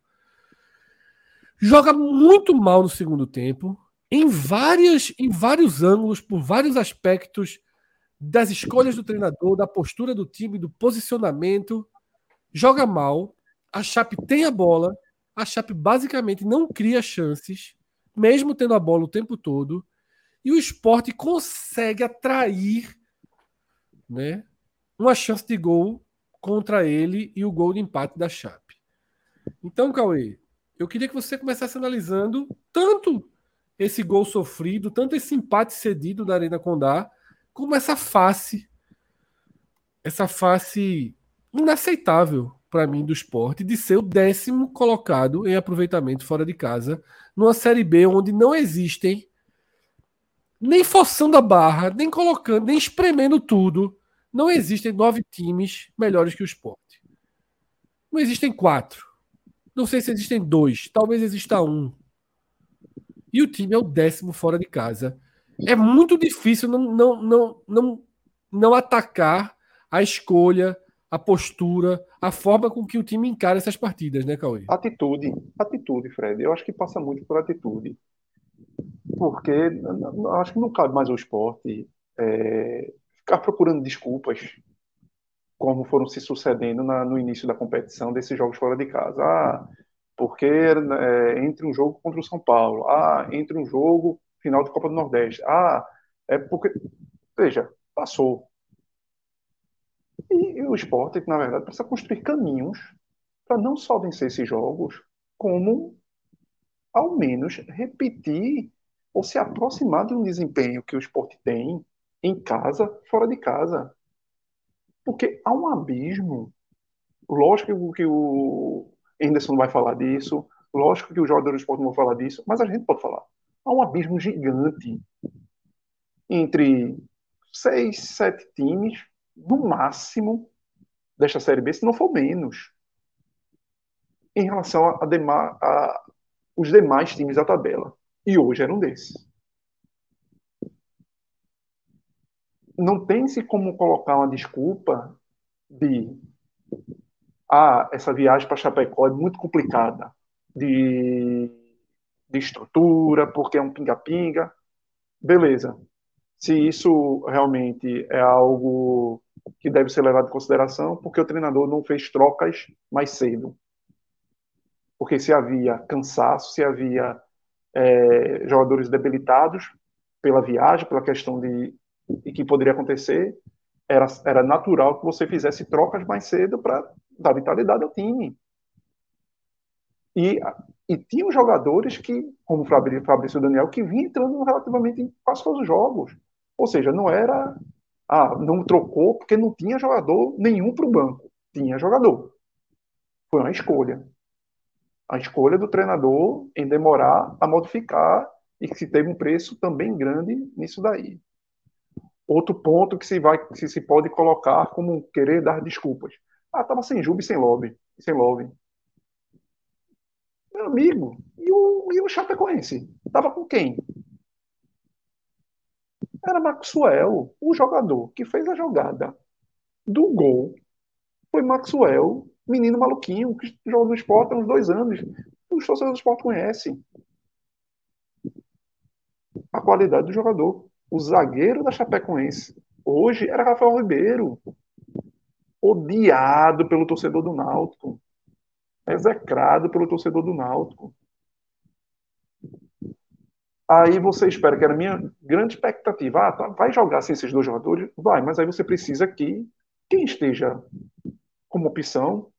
Joga muito mal no segundo tempo, em várias, em vários ângulos, por vários aspectos das escolhas do treinador, da postura do time, do posicionamento. Joga mal. A Chape tem a bola. A Chape basicamente não cria chances, mesmo tendo a bola o tempo todo. E o esporte consegue atrair né, uma chance de gol contra ele e o gol de empate da Chape. Então, Cauê, eu queria que você começasse analisando tanto esse gol sofrido, tanto esse empate cedido da Arena Condá, como essa face, essa face inaceitável para mim do esporte de ser o décimo colocado em aproveitamento fora de casa numa Série B onde não existem nem forçando a barra, nem colocando, nem espremendo tudo, não existem nove times melhores que o esporte. Não existem quatro. Não sei se existem dois. Talvez exista um. e o time é o décimo fora de casa. É muito difícil não, não, não, não, não atacar a escolha, a postura, a forma com que o time encara essas partidas, né, Cauê? Atitude, atitude, Fred. Eu acho que passa muito por atitude. Porque acho que não cabe mais ao esporte é, ficar procurando desculpas, como foram se sucedendo na, no início da competição desses jogos fora de casa. Ah, porque é, entre um jogo contra o São Paulo, ah, entre um jogo final de Copa do Nordeste, ah, é porque. Veja, passou. E, e o esporte, na verdade, precisa construir caminhos para não só vencer esses jogos, como ao menos repetir ou se aproximar de um desempenho que o esporte tem em casa, fora de casa. Porque há um abismo. Lógico que o Anderson vai falar disso, lógico que o jogador do esporte não vai falar disso, mas a gente pode falar. Há um abismo gigante entre seis, sete times, no máximo, desta Série B, se não for menos, em relação a, a, a os demais times da tabela. E hoje era um desses. Não tem-se como colocar uma desculpa de ah, essa viagem para Chapecó é muito complicada de, de estrutura, porque é um pinga-pinga. Beleza. Se isso realmente é algo que deve ser levado em consideração, porque o treinador não fez trocas mais cedo. Porque se havia cansaço, se havia é, jogadores debilitados pela viagem, pela questão de e que poderia acontecer, era, era natural que você fizesse trocas mais cedo para dar vitalidade ao time. E, e tinha jogadores que, como o Fabrício Daniel, que vinha entrando relativamente em quase todos os jogos. Ou seja, não era. Ah, não trocou porque não tinha jogador nenhum para o banco. Tinha jogador. Foi uma escolha. A escolha do treinador em demorar a modificar e que se teve um preço também grande nisso daí. Outro ponto que se vai que se pode colocar como querer dar desculpas. Ah, tava sem Juba e sem Love. Sem Love. Meu amigo, e o, e o Chapecoense? Tava com quem? Era Maxwell, o jogador que fez a jogada do gol. Foi Maxwell, menino maluquinho, que jogou no esporte há uns dois anos. Os torcedores do esporte conhecem a qualidade do jogador. O zagueiro da Chapecoense hoje era Rafael Ribeiro odiado pelo torcedor do Náutico, execrado pelo torcedor do Náutico. Aí você espera, que era a minha grande expectativa, ah, tá, vai jogar sem esses dois jogadores? Vai, mas aí você precisa que quem esteja como opção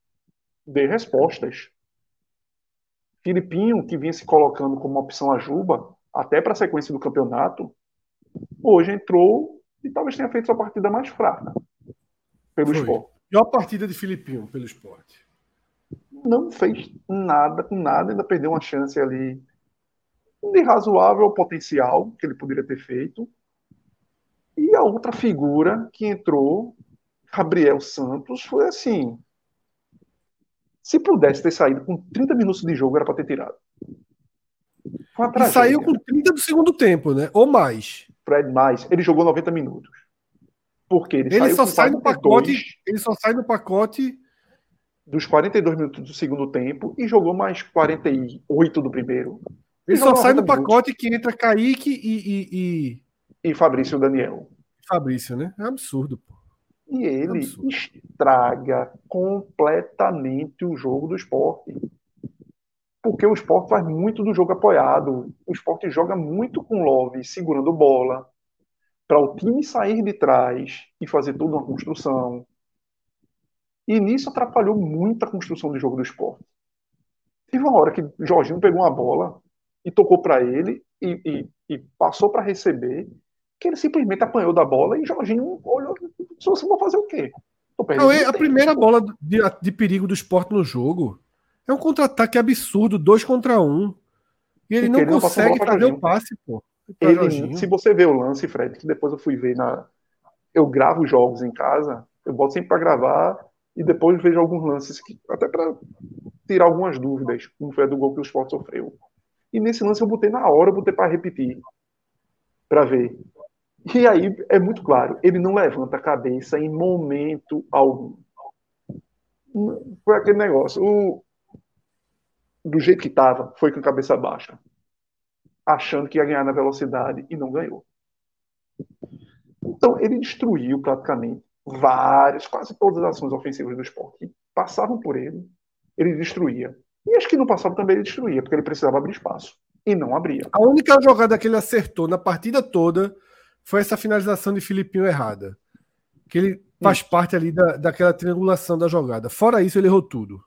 dê respostas. Filipinho, que vinha se colocando como opção a Juba, até para a sequência do campeonato, hoje entrou e talvez tenha feito sua partida mais fraca pelo Foi. esporte. Pior partida de Filipinho pelo esporte. Não fez nada com nada, ainda perdeu uma chance ali de razoável potencial que ele poderia ter feito. E a outra figura que entrou, Gabriel Santos, foi assim. Se pudesse ter saído com 30 minutos de jogo, era para ter tirado. e saiu com 30 do segundo tempo, né? Ou mais. Fred mais. Ele jogou 90 minutos. Porque ele, ele só sai no pacote, ele só sai no pacote dos 42 minutos do segundo tempo e jogou mais 48 do primeiro. Ele só sai no pacote que entra Kaique e, e, e... e Fabrício Daniel. Fabrício, né? É absurdo, pô. E ele é estraga completamente o jogo do esporte. Porque o esporte faz muito do jogo apoiado. O esporte joga muito com Love segurando bola, para o time sair de trás e fazer toda uma construção. E nisso atrapalhou muito a construção do jogo do esporte. Teve uma hora que Jorginho pegou uma bola e tocou para ele e, e, e passou para receber, que ele simplesmente apanhou da bola e Jorginho olhou, se você vai fazer o quê? Não, a primeira bola de, de, perigo do esporte no jogo é um contra-ataque absurdo, dois contra um. E ele, não, ele não consegue fazer o passe, pô. Ele, se você vê o lance, Fred, que depois eu fui ver na. Eu gravo jogos em casa, eu boto sempre para gravar e depois vejo alguns lances, que, até para tirar algumas dúvidas, como foi a do gol que o Sport sofreu. E nesse lance eu botei na hora, eu botei para repetir, para ver. E aí é muito claro, ele não levanta a cabeça em momento algum. Foi aquele negócio. O, do jeito que estava, foi com cabeça baixa, achando que ia ganhar na velocidade e não ganhou. Então, ele destruiu praticamente várias, quase todas as ações ofensivas do esporte passavam por ele, ele destruía. E as que não passavam também ele destruía, porque ele precisava abrir espaço. E não abria. A única jogada que ele acertou na partida toda foi essa finalização de Filipinho errada. Que ele faz parte ali da, daquela triangulação da jogada. Fora isso, ele errou tudo.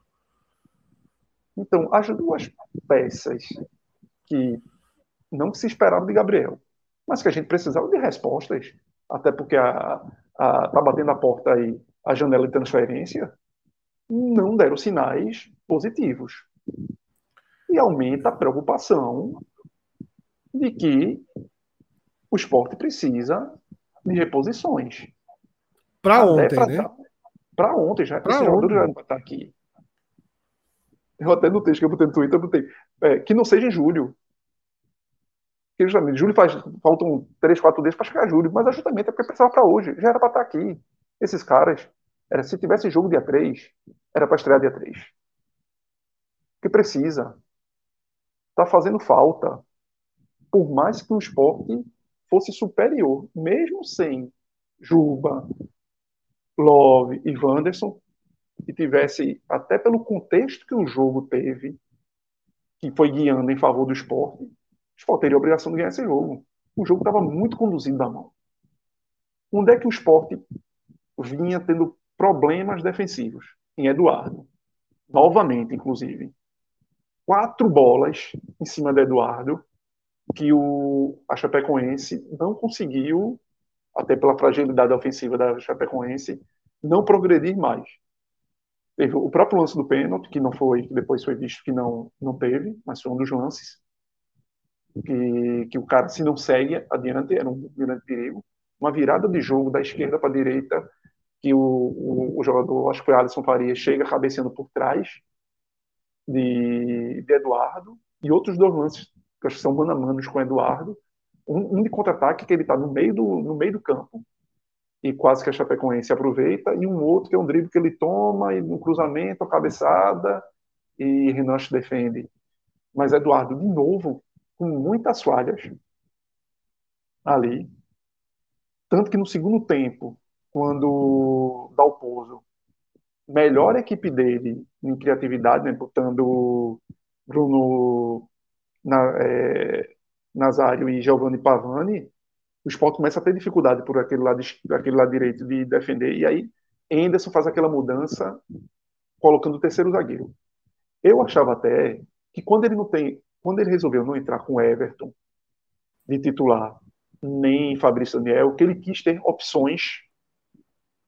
Então, as duas peças que não se esperava de Gabriel, mas que a gente precisava de respostas, até porque a, a, tá batendo a porta aí a janela de transferência, não deram sinais positivos. E aumenta a preocupação de que o esporte precisa de reposições. Para ontem, pra, né? Para ontem, já. Pra esse jogador já não está aqui. Eu até no texto que eu botei no Twitter, eu botei, é, que não seja em julho. Porque justamente, julho faz, faltam 3, 4 dias para chegar julho, mas justamente é porque precisava para hoje. Já era para estar tá aqui. Esses caras, era, se tivesse jogo dia 3, era para estrear dia 3. Que precisa. Está fazendo falta. Por mais que o esporte fosse superior, mesmo sem Juba, Love e Wanderson, e tivesse, até pelo contexto que o jogo teve, que foi guiando em favor do esporte, o esporte teria a obrigação de ganhar esse jogo. O jogo estava muito conduzido da mão. Onde é que o esporte vinha tendo problemas defensivos? Em Eduardo. Novamente, inclusive. Quatro bolas em cima de Eduardo que o, a Chapecoense não conseguiu, até pela fragilidade ofensiva da Chapecoense, não progredir mais. Teve o próprio lance do pênalti, que não foi, que depois foi visto que não, não teve, mas foi um dos lances. Que, que o cara, se não segue adiante, era um grande perigo. Uma virada de jogo da esquerda para a direita, que o, o, o, jogador, acho que foi Alisson Faria, chega cabeceando por trás de, de Eduardo, e outros dois lances, que acho que são mano a manos com Eduardo. Um, um de contra-ataque, que ele está no, meio do, no meio do campo, e quase que a Chapecoense aproveita, e um outro que é um drible que ele toma, e no cruzamento, a cabeçada, e Renato defende. Mas Eduardo, de novo, com muitas falhas ali. Tanto que no segundo tempo, quando dá o pouso, melhor equipe dele em criatividade, né, botando Bruno na, é, Nazário e Giovanni Pavani, o esporte começa a ter dificuldade por aquele lado, aquele lado direito de defender, e aí Anderson faz aquela mudança colocando o terceiro zagueiro. Eu achava até que quando ele não tem, quando ele resolveu não entrar com Everton de titular, nem Fabrício Daniel, que ele quis ter opções.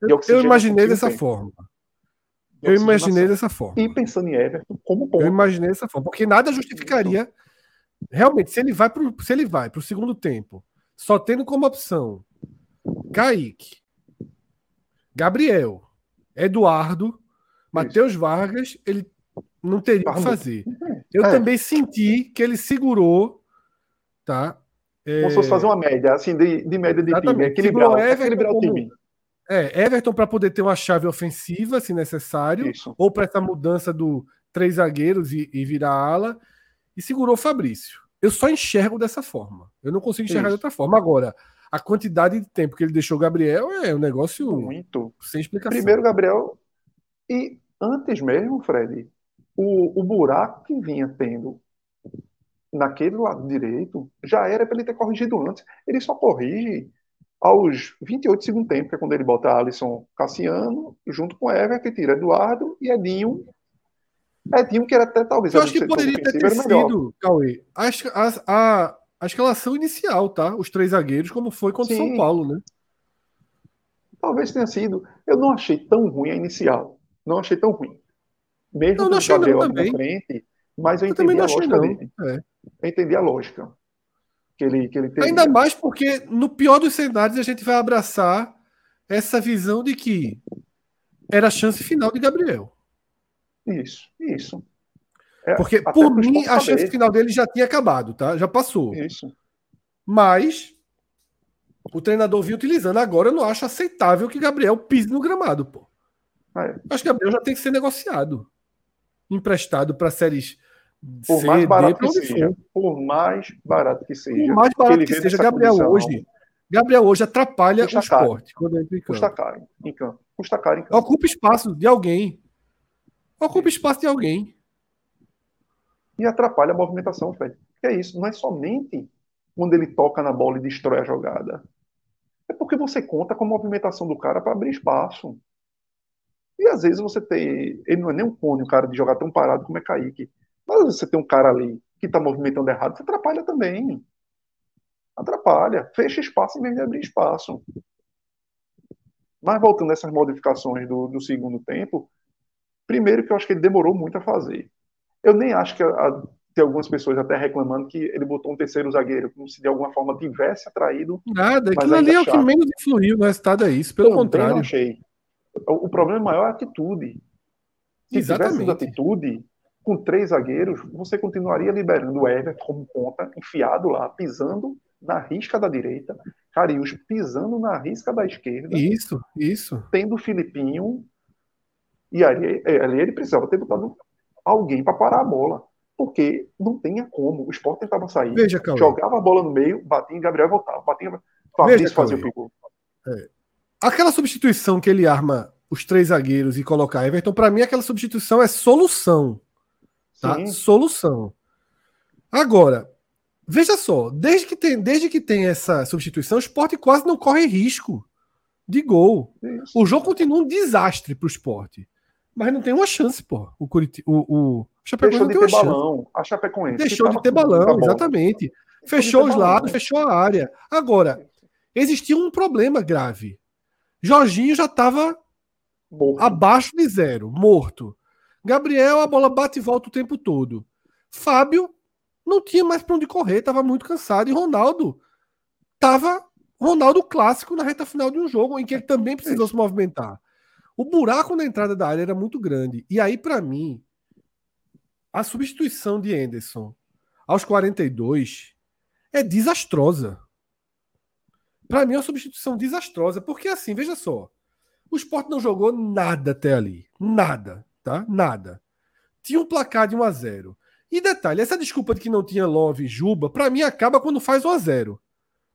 Eu, eu imaginei dessa forma. Eu imaginei dessa forma. E pensando em Everton como ponto. Eu imaginei dessa forma, porque nada justificaria. Realmente, se ele vai para o segundo tempo só tendo como opção Kaique, Gabriel, Eduardo, Matheus Vargas, ele não teria o que fazer. Eu é. também senti que ele segurou, tá? É... Como se fosse fazer uma média, assim, de, de média de Exatamente. time, equilibrar, Everton equilibrar o time. É, Everton para poder ter uma chave ofensiva, se necessário, Isso. ou para essa mudança do três zagueiros e, e virar ala, e segurou o Fabrício. Eu só enxergo dessa forma. Eu não consigo enxergar Isso. de outra forma. Agora, a quantidade de tempo que ele deixou o Gabriel é um negócio muito sem explicação. Primeiro, Gabriel, e antes mesmo, Fred, o, o buraco que vinha tendo naquele lado direito já era para ele ter corrigido antes. Ele só corrige aos 28 segundos tempo, que é quando ele bota Alisson Cassiano, junto com Ever, que tira Eduardo e Edinho Edinho, que era até talvez. Eu acho que poderia ter sido, Cauê, a, a, a, a escalação inicial, tá? Os três zagueiros, como foi contra o São Paulo, né? Talvez tenha sido. Eu não achei tão ruim a inicial. Não achei tão ruim. Mesmo não, não achei Gabriel não, também. frente, mas eu, eu entendi a lógica não. dele. É. Eu entendi a lógica que ele, que ele. Ainda mais porque, no pior dos cenários, a gente vai abraçar essa visão de que era a chance final de Gabriel. Isso, isso. É, Porque, por mim, a chance final dele já tinha acabado, tá? Já passou. Isso. Mas o treinador vinha utilizando. Agora eu não acho aceitável que Gabriel pise no gramado, pô. É. Acho que Gabriel já tem que ser negociado. Emprestado para séries por C, mais barato D, que seja. Por mais barato que seja. Por mais barato que, seja, Gabriel condição, hoje. Gabriel hoje atrapalha o esporte quando entra em campo. Custa caro em campo. Custa caro em campo. Ocupa espaço de alguém. Ocupa espaço de alguém. E atrapalha a movimentação, Fred. É isso, não é somente quando ele toca na bola e destrói a jogada. É porque você conta com a movimentação do cara para abrir espaço. E às vezes você tem. Ele não é nem um cone, o cara de jogar tão parado como é Kaique. Mas você tem um cara ali que está movimentando errado, você atrapalha também. Atrapalha. Fecha espaço em vez de abrir espaço. Mas voltando a essas modificações do, do segundo tempo, primeiro que eu acho que ele demorou muito a fazer. Eu nem acho que a, a, tem algumas pessoas até reclamando que ele botou um terceiro zagueiro, como se de alguma forma tivesse atraído. Nada, aquilo ali é o que menos influiu no resultado, é isso. Pelo Também contrário. Não achei. O, o problema maior é a atitude. Se Exatamente. tivesse atitude, com três zagueiros, você continuaria liberando o Everton como ponta, enfiado lá, pisando na risca da direita, Carius pisando na risca da esquerda. Isso, isso. Tendo o Filipinho. E ali, é, ali ele precisava ter botado alguém para parar a bola. Porque não tinha como. O Sport tentava sair, Veja, jogava a bola no meio, batia em Gabriel e voltava. Batia em Fabrício fazia o gol. É. Aquela substituição que ele arma os três zagueiros e colocar Everton, para mim aquela substituição é solução. Tá? Solução. Agora, veja só, desde que, tem, desde que tem essa substituição, o esporte quase não corre risco de gol. O jogo continua um desastre para o esporte. Mas não tem uma chance, pô. O, Curiti, o, o Chapecoense Deixou de ter balão. A Chapecoense. Deixou de ter balão, exatamente. Fechou os lados, fechou a área. Agora, existia um problema grave. Jorginho já estava abaixo de zero, morto. Gabriel, a bola bate e volta o tempo todo. Fábio não tinha mais para onde correr, estava muito cansado. E Ronaldo estava Ronaldo clássico na reta final de um jogo em que ele também precisou se movimentar. O buraco na entrada da área era muito grande. E aí, para mim, a substituição de Anderson aos 42 é desastrosa. Para mim, é uma substituição desastrosa. Porque, assim, veja só. O Sport não jogou nada até ali. Nada tá? Nada. Tinha um placar de 1 a 0. E detalhe, essa desculpa de que não tinha Love e Juba, para mim acaba quando faz 1 a 0.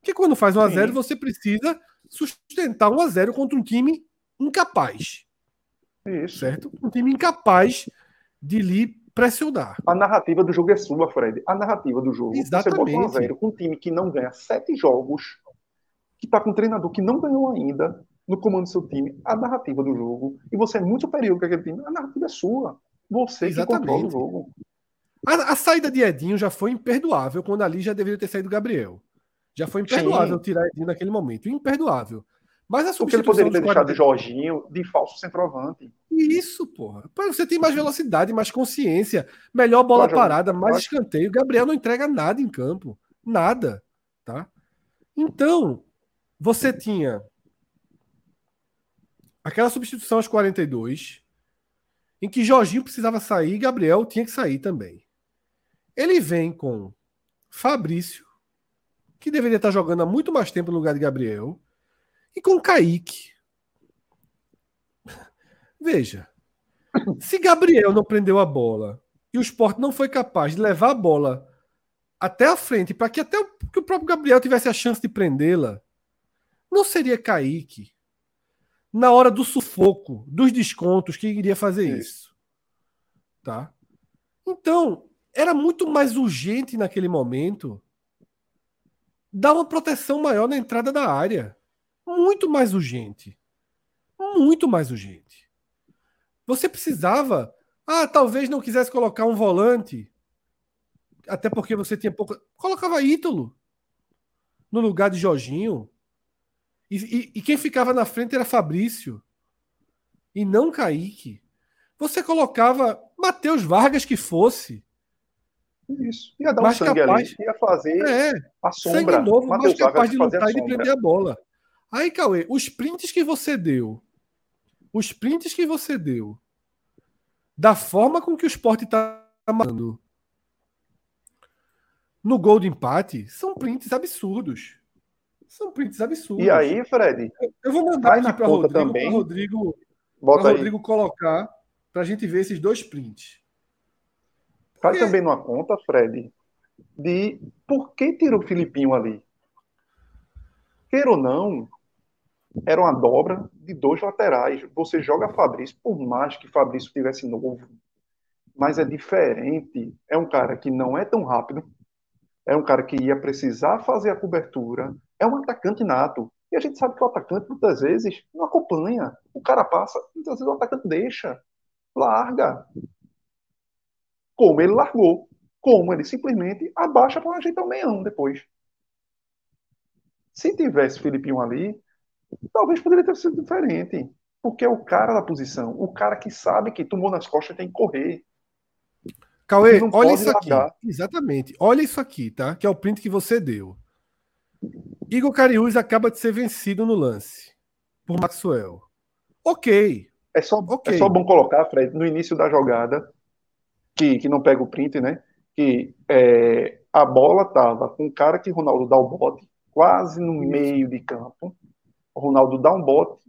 Porque quando faz 1 a 0, você precisa sustentar 1 a 0 contra um time incapaz. Isso. Certo? Um time incapaz de lhe pressionar. A narrativa do jogo é sua, Fred. A narrativa do jogo. Exatamente. Você bota 1 a 0 com um time que não ganha sete jogos, que tá com um treinador que não ganhou ainda, no comando do seu time, a narrativa do jogo, e você é muito superior que aquele time, a narrativa é sua. Você Exatamente. que controla o jogo. A, a, saída de Edinho já foi imperdoável quando ali já deveria ter saído Gabriel. Já foi imperdoável Sim. tirar Edinho naquele momento. Imperdoável. Mas a substituição. Porque ele poderia ter deixado de Jorginho de falso centroavante. Isso, porra. Você tem mais velocidade, mais consciência, melhor bola parada, mais escanteio. Gabriel não entrega nada em campo. Nada. Tá? Então, você tinha aquela substituição aos 42, em que Jorginho precisava sair e Gabriel tinha que sair também. Ele vem com Fabrício, que deveria estar jogando há muito mais tempo no lugar de Gabriel, e com Kaique. Veja, se Gabriel não prendeu a bola e o esporte não foi capaz de levar a bola até a frente para que até o, que o próprio Gabriel tivesse a chance de prendê-la, não seria Kaique na hora do sufoco, dos descontos, que iria fazer isso. Tá? Então, era muito mais urgente naquele momento dar uma proteção maior na entrada da área. Muito mais urgente. Muito mais urgente. Você precisava. Ah, talvez não quisesse colocar um volante. Até porque você tinha pouco. Colocava Ítalo no lugar de Jorginho. E, e, e, quem ficava na frente era Fabrício. E não Kaique. Você colocava Matheus Vargas que fosse. Isso. Ia dar um sangue capaz, ali, ia fazer é, a sombra. Sangue novo, Mateus mais capaz de lutar e de prender a bola. Aí, Cauê, os prints que você deu, os prints que você deu, da forma com que o esporte está amarrando no gol de empate são prints absurdos. São prints absurdos. E aí, Fred? Eu vou mandar aqui para Rodrigo, também. Rodrigo, Bota Rodrigo colocar para a gente ver esses dois prints. Cai também numa conta, Fred, de por que tirou o Filipinho ali. Queira ou não, era uma dobra de dois laterais. Você joga Fabrício, por mais que Fabrício tivesse novo, mas é diferente. É um cara que não é tão rápido, é um cara que ia precisar fazer a cobertura, é um atacante nato. E a gente sabe que o atacante, muitas vezes, não acompanha. O cara passa, muitas vezes o atacante deixa, larga. Como ele largou. Como ele simplesmente abaixa para ajeitar o meião depois. Se tivesse Filipinho ali, talvez poderia ter sido diferente. Porque é o cara da posição, o cara que sabe que tomou nas costas tem que correr. Cauê, olha isso aqui. Exatamente. Olha isso aqui, tá? Que é o print que você deu. Igor Cariús acaba de ser vencido no lance por Maxwell. Ok. É só, okay. é só bom colocar, Fred, no início da jogada, que, que não pega o print, né? Que é, a bola tava com o cara que Ronaldo dá o bote, quase no meio de campo. O Ronaldo dá um bote.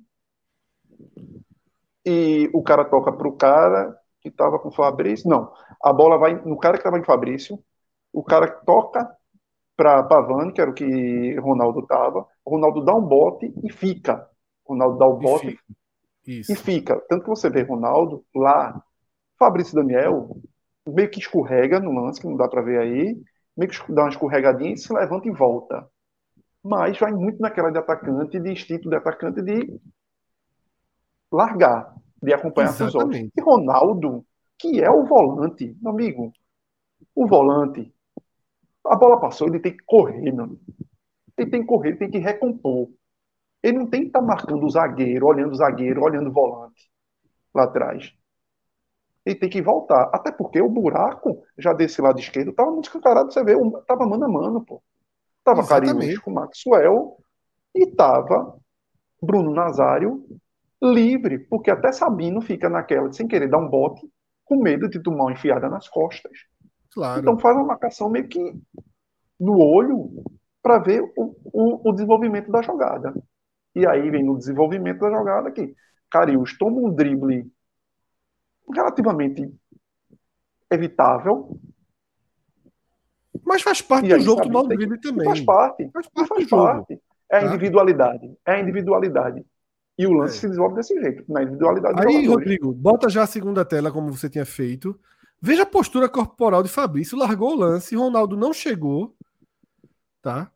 E o cara toca pro cara que estava com o Fabrício. Não, a bola vai no cara que estava em Fabrício. O cara toca para Pavani, que era o que Ronaldo estava. Ronaldo dá um bote e fica. Ronaldo dá o bote e fica. e fica. Tanto que você vê Ronaldo lá, Fabrício Daniel, meio que escorrega no lance, que não dá para ver aí, meio que dá uma escorregadinha e se levanta e volta. Mas vai muito naquela de atacante, de instinto de atacante de largar de acompanhar Exatamente. seus outros. E Ronaldo, que é o volante, meu amigo, o volante, a bola passou, ele tem que correr, meu amigo. Ele tem que correr, ele tem que recompor. Ele não tem que estar tá marcando o zagueiro, olhando o zagueiro, olhando o volante lá atrás. Ele tem que voltar. Até porque o buraco, já desse lado esquerdo, estava muito escancarado. Você vê, estava mano a mano, pô. Tava Cariús com Maxwell e tava Bruno Nazário livre, porque até Sabino fica naquela de sem querer dar um bote, com medo de tomar uma enfiada nas costas. Claro. Então faz uma marcação meio que no olho para ver o, o, o, desenvolvimento da jogada. E aí vem no desenvolvimento da jogada que Carius toma um drible relativamente evitável. Mas faz parte do jogo tomar o drible também. Faz parte. Faz parte. Faz parte. É a tá? individualidade. É a individualidade. E o lance é. se desenvolve desse jeito, na individualidade Aí, Rodrigo, bota já a segunda tela como você tinha feito. Veja a postura corporal de Fabrício, largou o lance, Ronaldo não chegou, tá?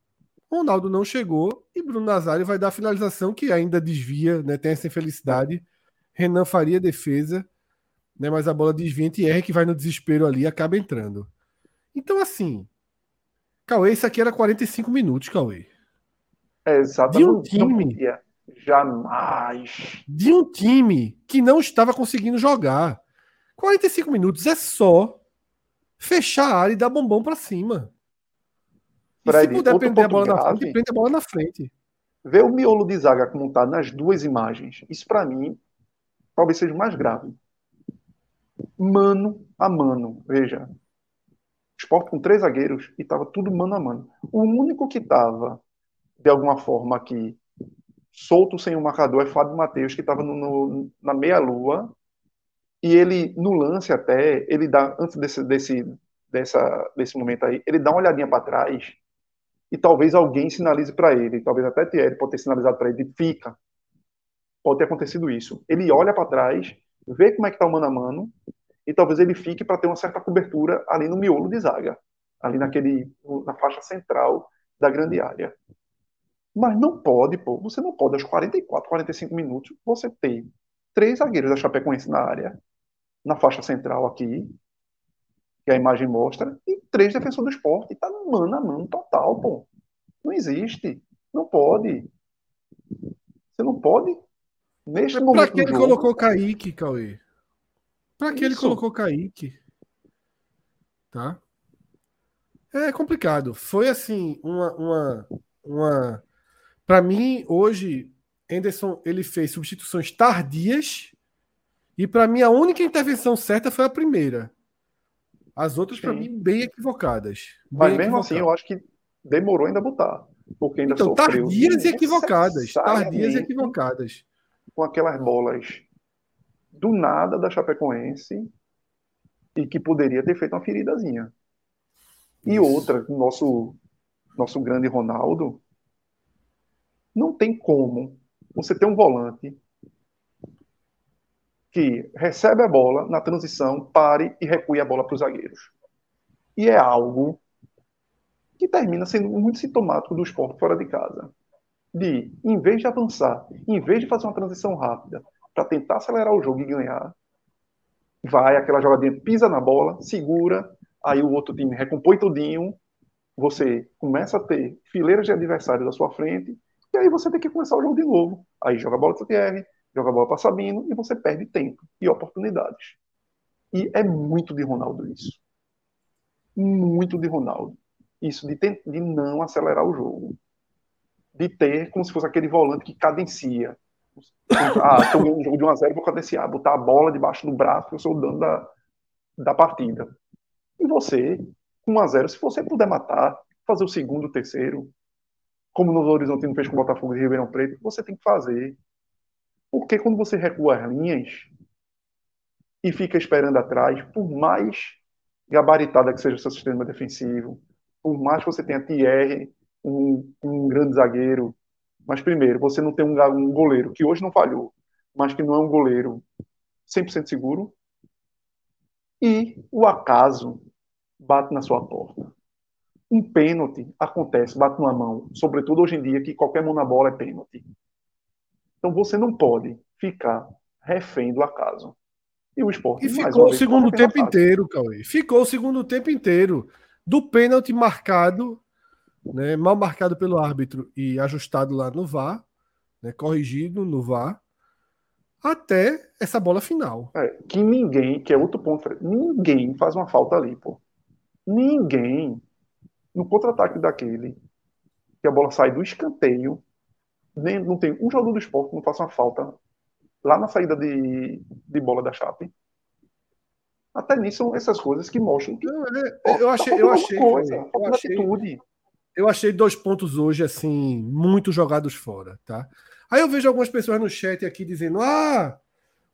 Ronaldo não chegou e Bruno Nazário vai dar a finalização que ainda desvia, né? Tem essa infelicidade. Renan faria defesa, né? Mas a bola desvia e R que vai no desespero ali acaba entrando. Então, assim, Cauê, isso aqui era 45 minutos, Cauê. É, exatamente. De um time Jamais. De um time que não estava conseguindo jogar. 45 minutos é só fechar a área e dar bombom para cima. Fred, se puder prender a bola grave, na frente, prende a bola na frente. Ver o miolo de zaga como está nas duas imagens, isso para mim talvez seja mais grave. Mano a mano, veja. Esporte com três zagueiros e estava tudo mano a mano. O único que estava, de alguma forma, aqui solto sem o marcador é Fábio Matheus, que estava na meia-lua. E ele, no lance até, ele dá, antes desse, desse, dessa, desse momento aí, ele dá uma olhadinha para trás e talvez alguém sinalize para ele, talvez até Thierry pode ter sinalizado para ele, fica. Pode ter acontecido isso. Ele olha para trás, vê como é que está o mano a mano, e talvez ele fique para ter uma certa cobertura ali no miolo de zaga, ali naquele, na faixa central da grande área. Mas não pode, pô. Você não pode, aos 44, 45 minutos, você ter três zagueiros da Chapecoense na área, na faixa central aqui, que a imagem mostra, e três defensores do esporte. Tá mano a mano total, pô. Não existe. Não pode. Você não pode. Neste momento. Pra que ele jogo, colocou Kaique, Cauê? Pra que ele colocou Kaique? Tá? É complicado. Foi assim, uma, uma, uma para mim, hoje, Henderson ele fez substituições tardias e para mim a única intervenção certa foi a primeira. As outras, para mim, bem equivocadas. Bem Mas mesmo assim, eu acho que demorou ainda a botar. Porque ainda então, tardias e equivocadas. Tardias e equivocadas. Com aquelas bolas do nada da Chapecoense e que poderia ter feito uma feridazinha. E Isso. outra, nosso nosso grande Ronaldo, não tem como você ter um volante que recebe a bola na transição, pare e recue a bola para os zagueiros. E é algo que termina sendo muito sintomático do esporte fora de casa. De, em vez de avançar, em vez de fazer uma transição rápida para tentar acelerar o jogo e ganhar, vai aquela jogadinha, pisa na bola, segura, aí o outro time recompõe tudinho, você começa a ter fileiras de adversários à sua frente, e aí você tem que começar o jogo de novo. Aí joga a bola para o TR, joga a bola para Sabino, e você perde tempo e oportunidades. E é muito de Ronaldo isso. Muito de Ronaldo. Isso de, ter, de não acelerar o jogo. De ter como se fosse aquele volante que cadencia. Ah, estou ganhando um jogo de 1x0, vou cadenciar, botar a bola debaixo do braço, eu sou o dono da, da partida. E você 1 a 0 Se você puder matar, fazer o segundo, o terceiro, como no Horizonte não fez com o Botafogo e Ribeirão Preto, você tem que fazer. Porque quando você recua as linhas e fica esperando atrás, por mais gabaritada que seja o seu sistema defensivo, por mais que você tenha Thierry, um, um grande zagueiro, mas primeiro, você não tem um, um goleiro que hoje não falhou, mas que não é um goleiro 100% seguro, e o acaso bate na sua porta. Um pênalti acontece, bate numa mão, sobretudo hoje em dia que qualquer mão na bola é pênalti. Então você não pode ficar refém do acaso. E o esporte e ficou o segundo tempo inteiro, Cauê. Ficou o segundo tempo inteiro do pênalti marcado, né, mal marcado pelo árbitro e ajustado lá no VAR, né, corrigido no VAR, até essa bola final. É, que ninguém, que é outro ponto, ninguém faz uma falta ali, pô. Ninguém, no contra-ataque daquele, que a bola sai do escanteio, nem, não tem um jogador do esporte que não faça uma falta lá na saída de, de bola da Chape. Até nisso são essas coisas que mostram que. Não, é, eu achei, tá eu achei, coisa, eu achei, atitude. Eu achei dois pontos hoje assim muito jogados fora, tá? Aí eu vejo algumas pessoas no chat aqui dizendo: "Ah,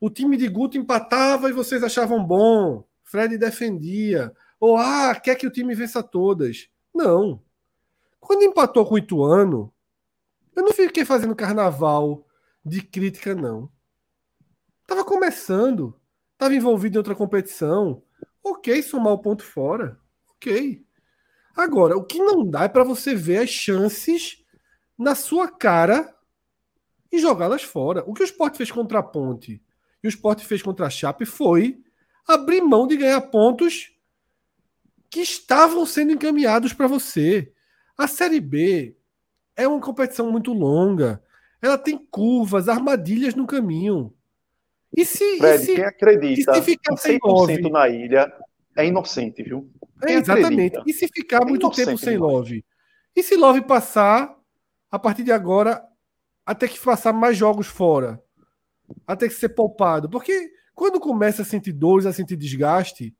o time de Guto empatava e vocês achavam bom. Fred defendia. Ou, ah, quer que o time vença todas. Não. Quando empatou com o Ituano, eu não fiquei fazendo carnaval de crítica, não. Tava começando. Tava envolvido em outra competição. Ok, somar o ponto fora. Ok. Agora, o que não dá é para você ver as chances na sua cara e jogá-las fora. O que o Sport fez contra a Ponte e o Sport fez contra a Chape foi abrir mão de ganhar pontos que estavam sendo encaminhados para você. A Série B é uma competição muito longa. Ela tem curvas, armadilhas no caminho. E se, Fred, e se, quem acredita e se ficar 100% love, na ilha é inocente, viu? É, exatamente. E se ficar é muito tempo sem Love? E se Love passar, a partir de agora, até que passar mais jogos fora? Até que ser poupado? Porque quando começa a sentir dores, a sentir desgaste,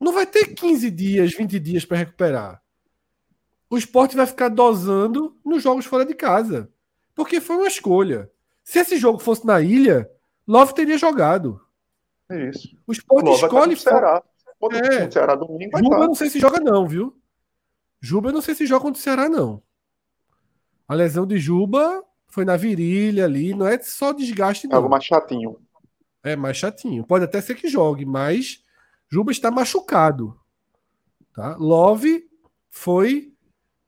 não vai ter 15 dias, 20 dias para recuperar. O esporte vai ficar dosando nos jogos fora de casa. Porque foi uma escolha. Se esse jogo fosse na ilha, Love teria jogado. É isso. O esporte escolhe fora. É. Ceará domingo, Juba eu não sei se joga, não, viu? Juba eu não sei se joga contra o Ceará, não. A lesão de Juba foi na virilha ali, não é só desgaste, não. É algo mais chatinho. É mais chatinho. Pode até ser que jogue, mas Juba está machucado. Tá? Love foi.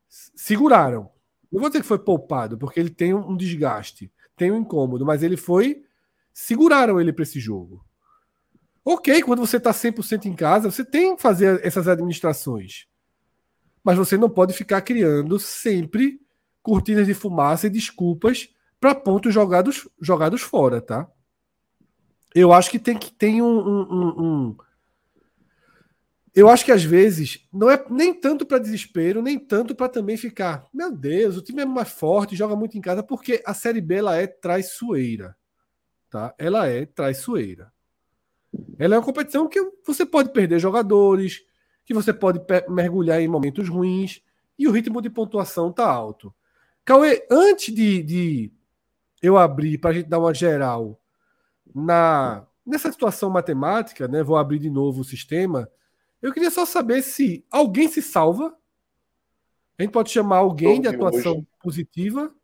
Seguraram. Não vou dizer que foi poupado, porque ele tem um desgaste, tem um incômodo, mas ele foi. Seguraram ele para esse jogo. Ok, quando você está 100% em casa, você tem que fazer essas administrações. Mas você não pode ficar criando sempre cortinas de fumaça e desculpas para pontos jogados, jogados fora, tá? Eu acho que tem que tem um, um, um, eu acho que às vezes não é nem tanto para desespero, nem tanto para também ficar, meu Deus, o time é mais forte, joga muito em casa, porque a Série B ela é traiçoeira, tá? Ela é traiçoeira. Ela é uma competição que você pode perder jogadores, que você pode mergulhar em momentos ruins, e o ritmo de pontuação tá alto. Cauê, antes de, de eu abrir para a gente dar uma geral na nessa situação matemática, né? Vou abrir de novo o sistema. Eu queria só saber se alguém se salva. A gente pode chamar alguém de atuação hoje. positiva.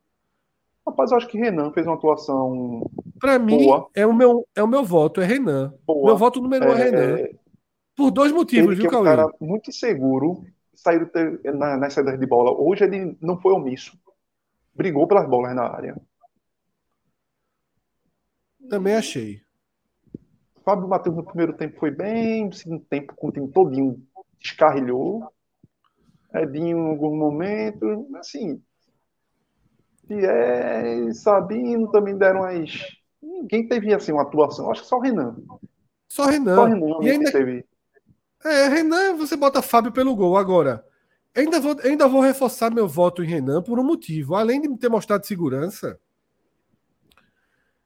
Rapaz, eu acho que Renan fez uma atuação. Para mim, é o, meu, é o meu voto, é Renan. Boa. Meu voto número um é, é Renan. Por dois motivos, ele viu, Cauê? É um cara muito seguro, saiu na, nas saídas de bola. Hoje ele não foi omisso. Brigou pelas bolas na área. Também achei. Fábio Matheus no primeiro tempo foi bem, no segundo tempo com o time todinho descarrilhou. Edinho em algum momento, assim. E é, Sabino também deram as. Ninguém teve assim uma atuação, acho que só o Renan. Só Renan. Só Renan e ainda... teve. É, Renan, você bota Fábio pelo gol. Agora, ainda vou, ainda vou reforçar meu voto em Renan por um motivo. Além de me ter mostrado segurança,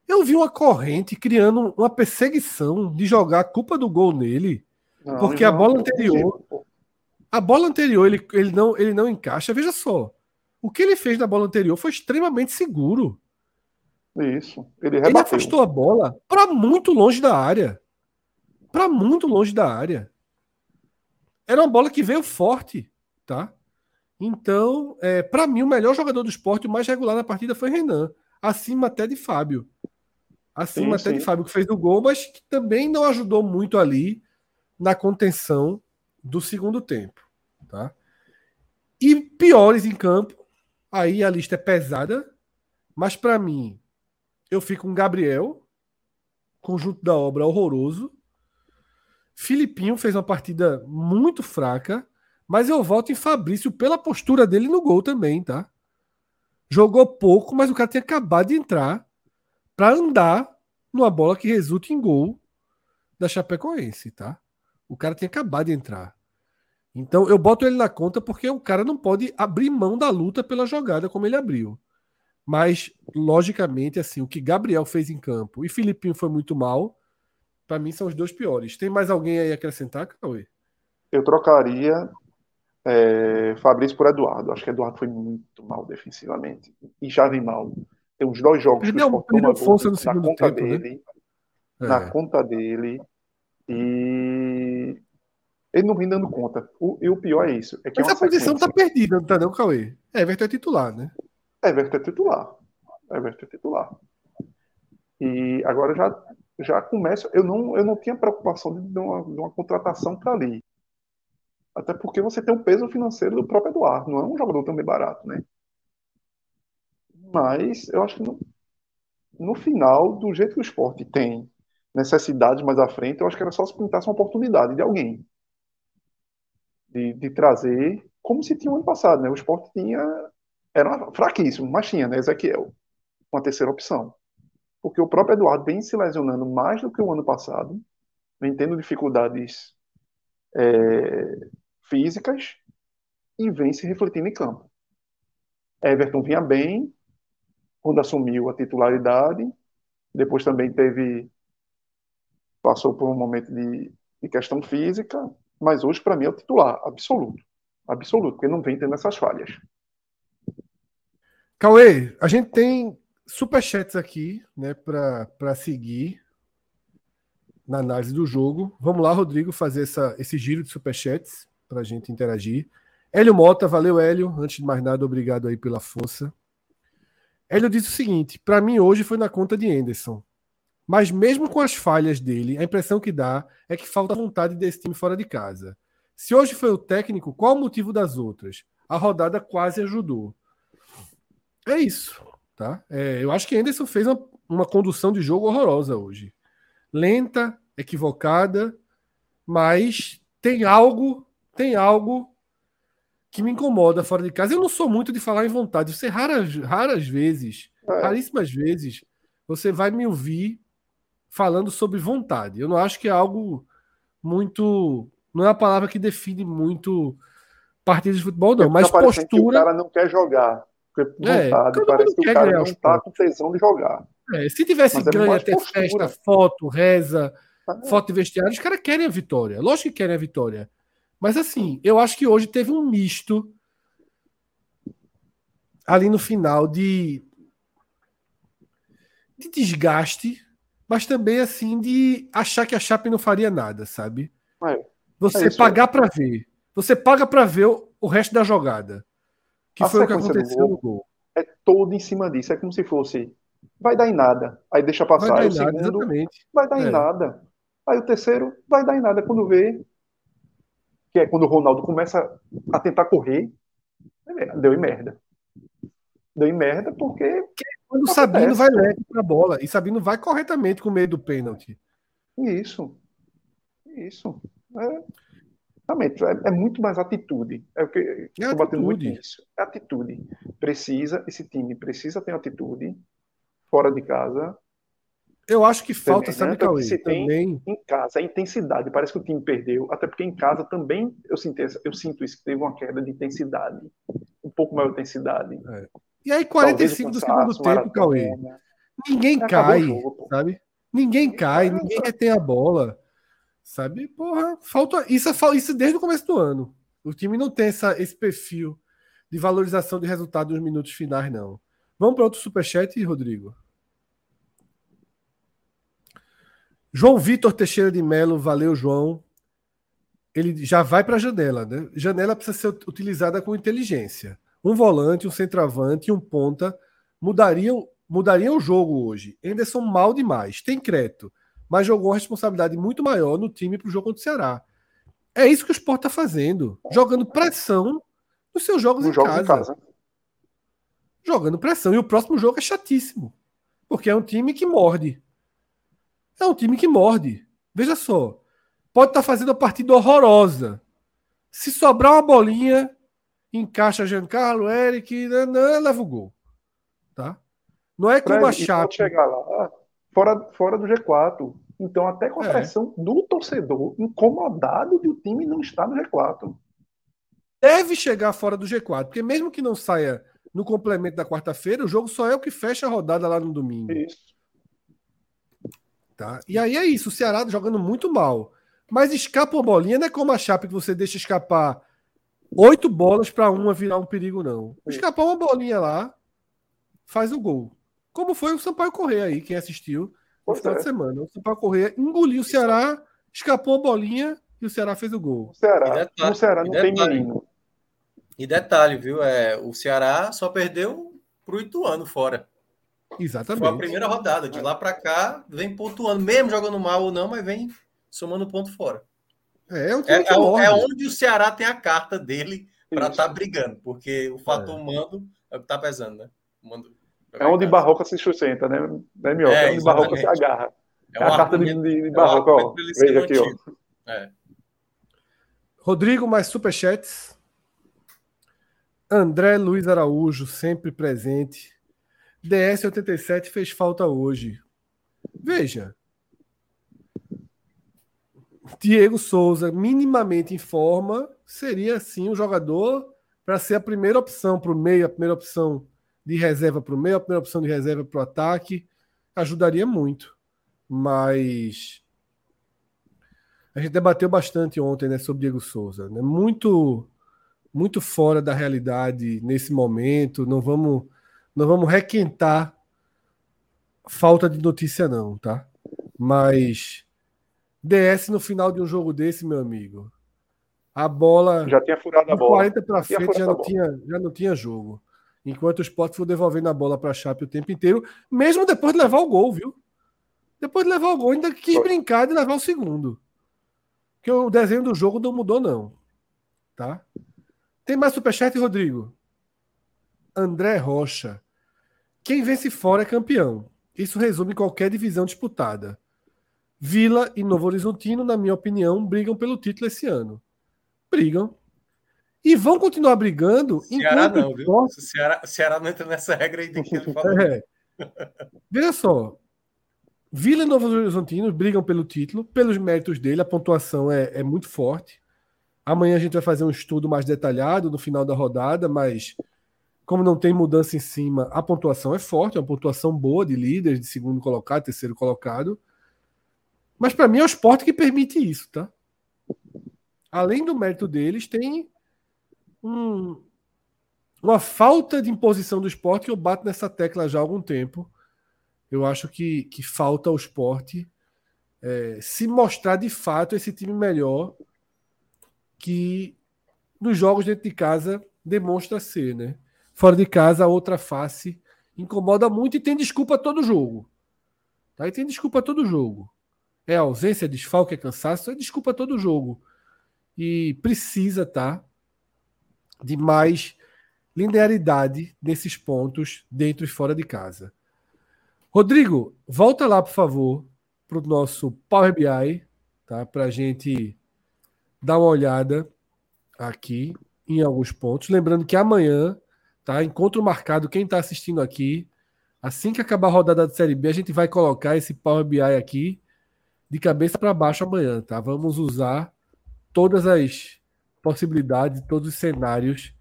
eu vi uma corrente criando uma perseguição de jogar a culpa do gol nele. Não, porque a bola anterior. A bola anterior ele, ele, não, ele não encaixa. Veja só. O que ele fez na bola anterior foi extremamente seguro. Isso. Ele, ele afastou a bola para muito longe da área. Para muito longe da área. Era uma bola que veio forte, tá? Então, é, para mim, o melhor jogador do esporte, o mais regular na partida foi Renan, acima até de Fábio acima sim, até sim. de Fábio, que fez o gol, mas que também não ajudou muito ali na contenção do segundo tempo. Tá? E piores em campo, aí a lista é pesada, mas para mim, eu fico com Gabriel, conjunto da obra horroroso. Filipinho fez uma partida muito fraca, mas eu volto em Fabrício pela postura dele no gol também, tá? Jogou pouco, mas o cara tinha acabado de entrar para andar numa bola que resulte em gol da Chapecoense, tá? O cara tinha acabado de entrar. Então eu boto ele na conta porque o cara não pode abrir mão da luta pela jogada como ele abriu. Mas, logicamente, assim, o que Gabriel fez em campo e Filipinho foi muito mal, para mim são os dois piores. Tem mais alguém aí a acrescentar, Cauê? Eu trocaria é, Fabrício por Eduardo. Acho que Eduardo foi muito mal defensivamente. E já vem mal tem uns dois jogos que o perdeu força no segundo na conta tempo, né? dele. Né? Na é. conta dele. Ele não vem dando conta. O, e o pior é isso. É que Mas é a posição tá perdida, não tá não, Cauê? Everton é titular, né? Everton é titular. Everton é titular. E agora já, já começa. Eu não, eu não tinha preocupação de uma, de uma contratação para ali. Até porque você tem o peso financeiro do próprio Eduardo. Não é um jogador também barato, né? Mas eu acho que no, no final, do jeito que o esporte tem necessidades mais à frente, eu acho que era só se pintasse uma oportunidade de alguém. De, de trazer, como se tinha o ano passado, né? O esporte tinha. Era fraquíssimo, mas tinha, né? Ezequiel. Uma terceira opção. Porque o próprio Eduardo vem se lesionando mais do que o ano passado, vem tendo dificuldades é, físicas e vem se refletindo em campo. Everton vinha bem, quando assumiu a titularidade. Depois também teve. Passou por um momento de, de questão física, mas hoje, para mim, é o titular, absoluto. Absoluto, porque não vem tendo essas falhas. Cauê, a gente tem superchats aqui, né, para seguir na análise do jogo. Vamos lá, Rodrigo, fazer essa, esse giro de superchats para a gente interagir. Hélio Mota, valeu, Hélio. Antes de mais nada, obrigado aí pela força. Hélio disse o seguinte: para mim hoje foi na conta de Anderson. Mas mesmo com as falhas dele, a impressão que dá é que falta vontade desse time fora de casa. Se hoje foi o técnico, qual o motivo das outras? A rodada quase ajudou. É isso, tá? É, eu acho que Anderson fez uma, uma condução de jogo horrorosa hoje. Lenta, equivocada, mas tem algo, tem algo que me incomoda fora de casa. Eu não sou muito de falar em vontade. Você raras, raras vezes, é. raríssimas vezes, você vai me ouvir falando sobre vontade. Eu não acho que é algo muito. Não é a palavra que define muito partidas de futebol, não. mas postura. Que o cara não quer jogar. Porque é, vontade, parece que o cara não está com tesão de jogar. É, se tivesse mas é ganho, é ter postura. festa, foto, reza, ah. foto de vestiário, os caras querem a vitória. Lógico que querem a vitória. Mas assim, eu acho que hoje teve um misto ali no final de, de desgaste, mas também assim de achar que a Chape não faria nada, sabe? É, Você é pagar para ver. Você paga para ver o, o, resto da jogada. Que a foi o que aconteceu gol, no gol. É todo em cima disso. É como se fosse. Vai dar em nada. Aí deixa passar. Vai dar em nada, segundo, exatamente. Vai dar é. em nada. Aí o terceiro vai dar em nada quando vê. Que é quando o Ronaldo começa a tentar correr. Deu em merda. Deu em merda porque. Quando o Sabino vai leve pra bola. E Sabino vai corretamente com o meio do pênalti. Isso. Isso. É, realmente, é, é, muito mais atitude. É o que é estou batendo muito nisso. É atitude. Precisa, esse time precisa ter atitude fora de casa eu acho que falta, também, sabe, né? Cauê? Você também... em casa, a intensidade. Parece que o time perdeu, até porque em casa também eu sinto, eu sinto isso, que teve uma queda de intensidade. Um pouco maior de intensidade. É. E aí, 45 do segundo tempo, Cauê. Ninguém cai, jogo, sabe? Ninguém cai, ninguém retém a bola. Sabe? Porra, falta. Isso, é isso desde o começo do ano. O time não tem essa, esse perfil de valorização de resultado nos minutos finais, não. Vamos para outro superchat, Rodrigo? João Vitor Teixeira de Melo, valeu, João. Ele já vai para a janela, né? Janela precisa ser utilizada com inteligência. Um volante, um centroavante e um ponta mudariam, mudariam o jogo hoje. Anderson mal demais, tem crédito, mas jogou uma responsabilidade muito maior no time para o jogo contra o Ceará. É isso que o Sport está fazendo, jogando pressão nos seus jogos, em, casa. em casa. Jogando pressão. E o próximo jogo é chatíssimo, porque é um time que morde. É um time que morde. Veja só. Pode estar tá fazendo a partida horrorosa. Se sobrar uma bolinha, encaixa Giancarlo, Eric, não, né, né, leva o gol. Tá? Não é como a Chape. Pode chegar lá fora, fora do G4. Então, até com a é. pressão do torcedor, incomodado de o time não estar no G4. Deve chegar fora do G4, porque mesmo que não saia no complemento da quarta-feira, o jogo só é o que fecha a rodada lá no domingo. Isso. Tá? E aí é isso, o Ceará jogando muito mal. Mas escapa uma bolinha, não é como a Chape que você deixa escapar oito bolas para uma virar um perigo, não. Escapar uma bolinha lá, faz o gol. Como foi o Sampaio Correia aí, quem assistiu no final é. de semana. O Sampaio Correia engoliu o Ceará, escapou a bolinha e o Ceará fez o gol. O Ceará, detalhe, o Ceará não tem menino. E detalhe, viu? É, o Ceará só perdeu pro Ituano fora. Exatamente. Foi a primeira rodada. De lá para cá, vem pontuando, mesmo jogando mal ou não, mas vem somando ponto fora. É, é, um é, é onde o Ceará tem a carta dele para estar tá brigando, porque o fator é. mando é o que está pesando, né? Mando, é onde Barroca se sustenta, né, né Mioca? É, é onde Barroca se agarra. É, é a carta de, de Barroca, ó. Veja aqui, ó. É. Rodrigo, mais superchats. André Luiz Araújo, sempre presente. DS87 fez falta hoje. Veja. Diego Souza, minimamente em forma, seria sim um jogador para ser a primeira opção para o meio, a primeira opção de reserva para o meio, a primeira opção de reserva para o ataque. Ajudaria muito. Mas a gente debateu bastante ontem né, sobre Diego Souza. Né? Muito, muito fora da realidade nesse momento. Não vamos não vamos requentar falta de notícia, não, tá? Mas DS no final de um jogo desse, meu amigo. A bola. Já tinha furado a bola. 40 para frente já não, tinha, já não tinha jogo. Enquanto o Sport foi devolvendo a bola para a Chape o tempo inteiro, mesmo depois de levar o gol, viu? Depois de levar o gol, ainda quis foi. brincar de levar o segundo. Porque o desenho do jogo não mudou, não. Tá? Tem mais superchat, Rodrigo? André Rocha. Quem vence fora é campeão. Isso resume qualquer divisão disputada. Vila e Novo Horizontino, na minha opinião, brigam pelo título esse ano. Brigam. E vão continuar brigando. Ceará não, viu? O Ceará, Ceará não entra nessa regra aí de que ele falou. É. Veja só. Vila e Novo Horizontino brigam pelo título, pelos méritos dele, a pontuação é, é muito forte. Amanhã a gente vai fazer um estudo mais detalhado no final da rodada, mas como não tem mudança em cima, a pontuação é forte, é uma pontuação boa de líderes, de segundo colocado, terceiro colocado. Mas para mim é o esporte que permite isso, tá? Além do mérito deles, tem um, uma falta de imposição do esporte que eu bato nessa tecla já há algum tempo. Eu acho que, que falta ao esporte é, se mostrar de fato esse time melhor que nos jogos dentro de casa demonstra ser, né? Fora de casa, a outra face incomoda muito e tem desculpa todo jogo. Tá? E tem desculpa todo jogo. É ausência, é desfalque, é cansaço, é desculpa todo jogo. E precisa, tá? De mais linearidade nesses pontos dentro e fora de casa. Rodrigo, volta lá, por favor, para o nosso Power BI, tá? Para a gente dar uma olhada aqui em alguns pontos. Lembrando que amanhã, tá? Encontro marcado, quem está assistindo aqui, assim que acabar a rodada da Série B, a gente vai colocar esse Power BI aqui de cabeça para baixo amanhã, tá? Vamos usar todas as possibilidades, todos os cenários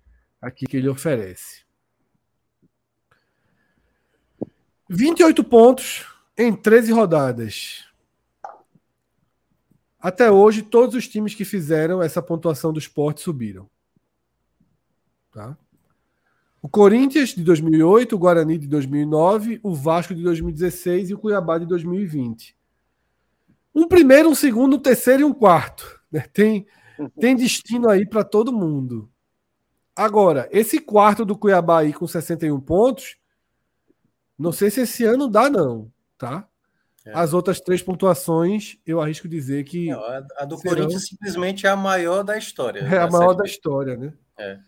aqui que ele oferece. 28 pontos em 13 rodadas. Até hoje, todos os times que fizeram essa pontuação do esporte subiram. Tá? O Corinthians de 2008, o Guarani de 2009, o Vasco de 2016 e o Cuiabá de 2020. Um primeiro, um segundo, um terceiro e um quarto. Né? Tem, tem destino aí para todo mundo. Agora, esse quarto do Cuiabá aí com 61 pontos, não sei se esse ano dá, não, tá? É. As outras três pontuações, eu arrisco dizer que. Não, a, do serão... Corinthians simplesmente é a maior da história. É a maior da história, né? É.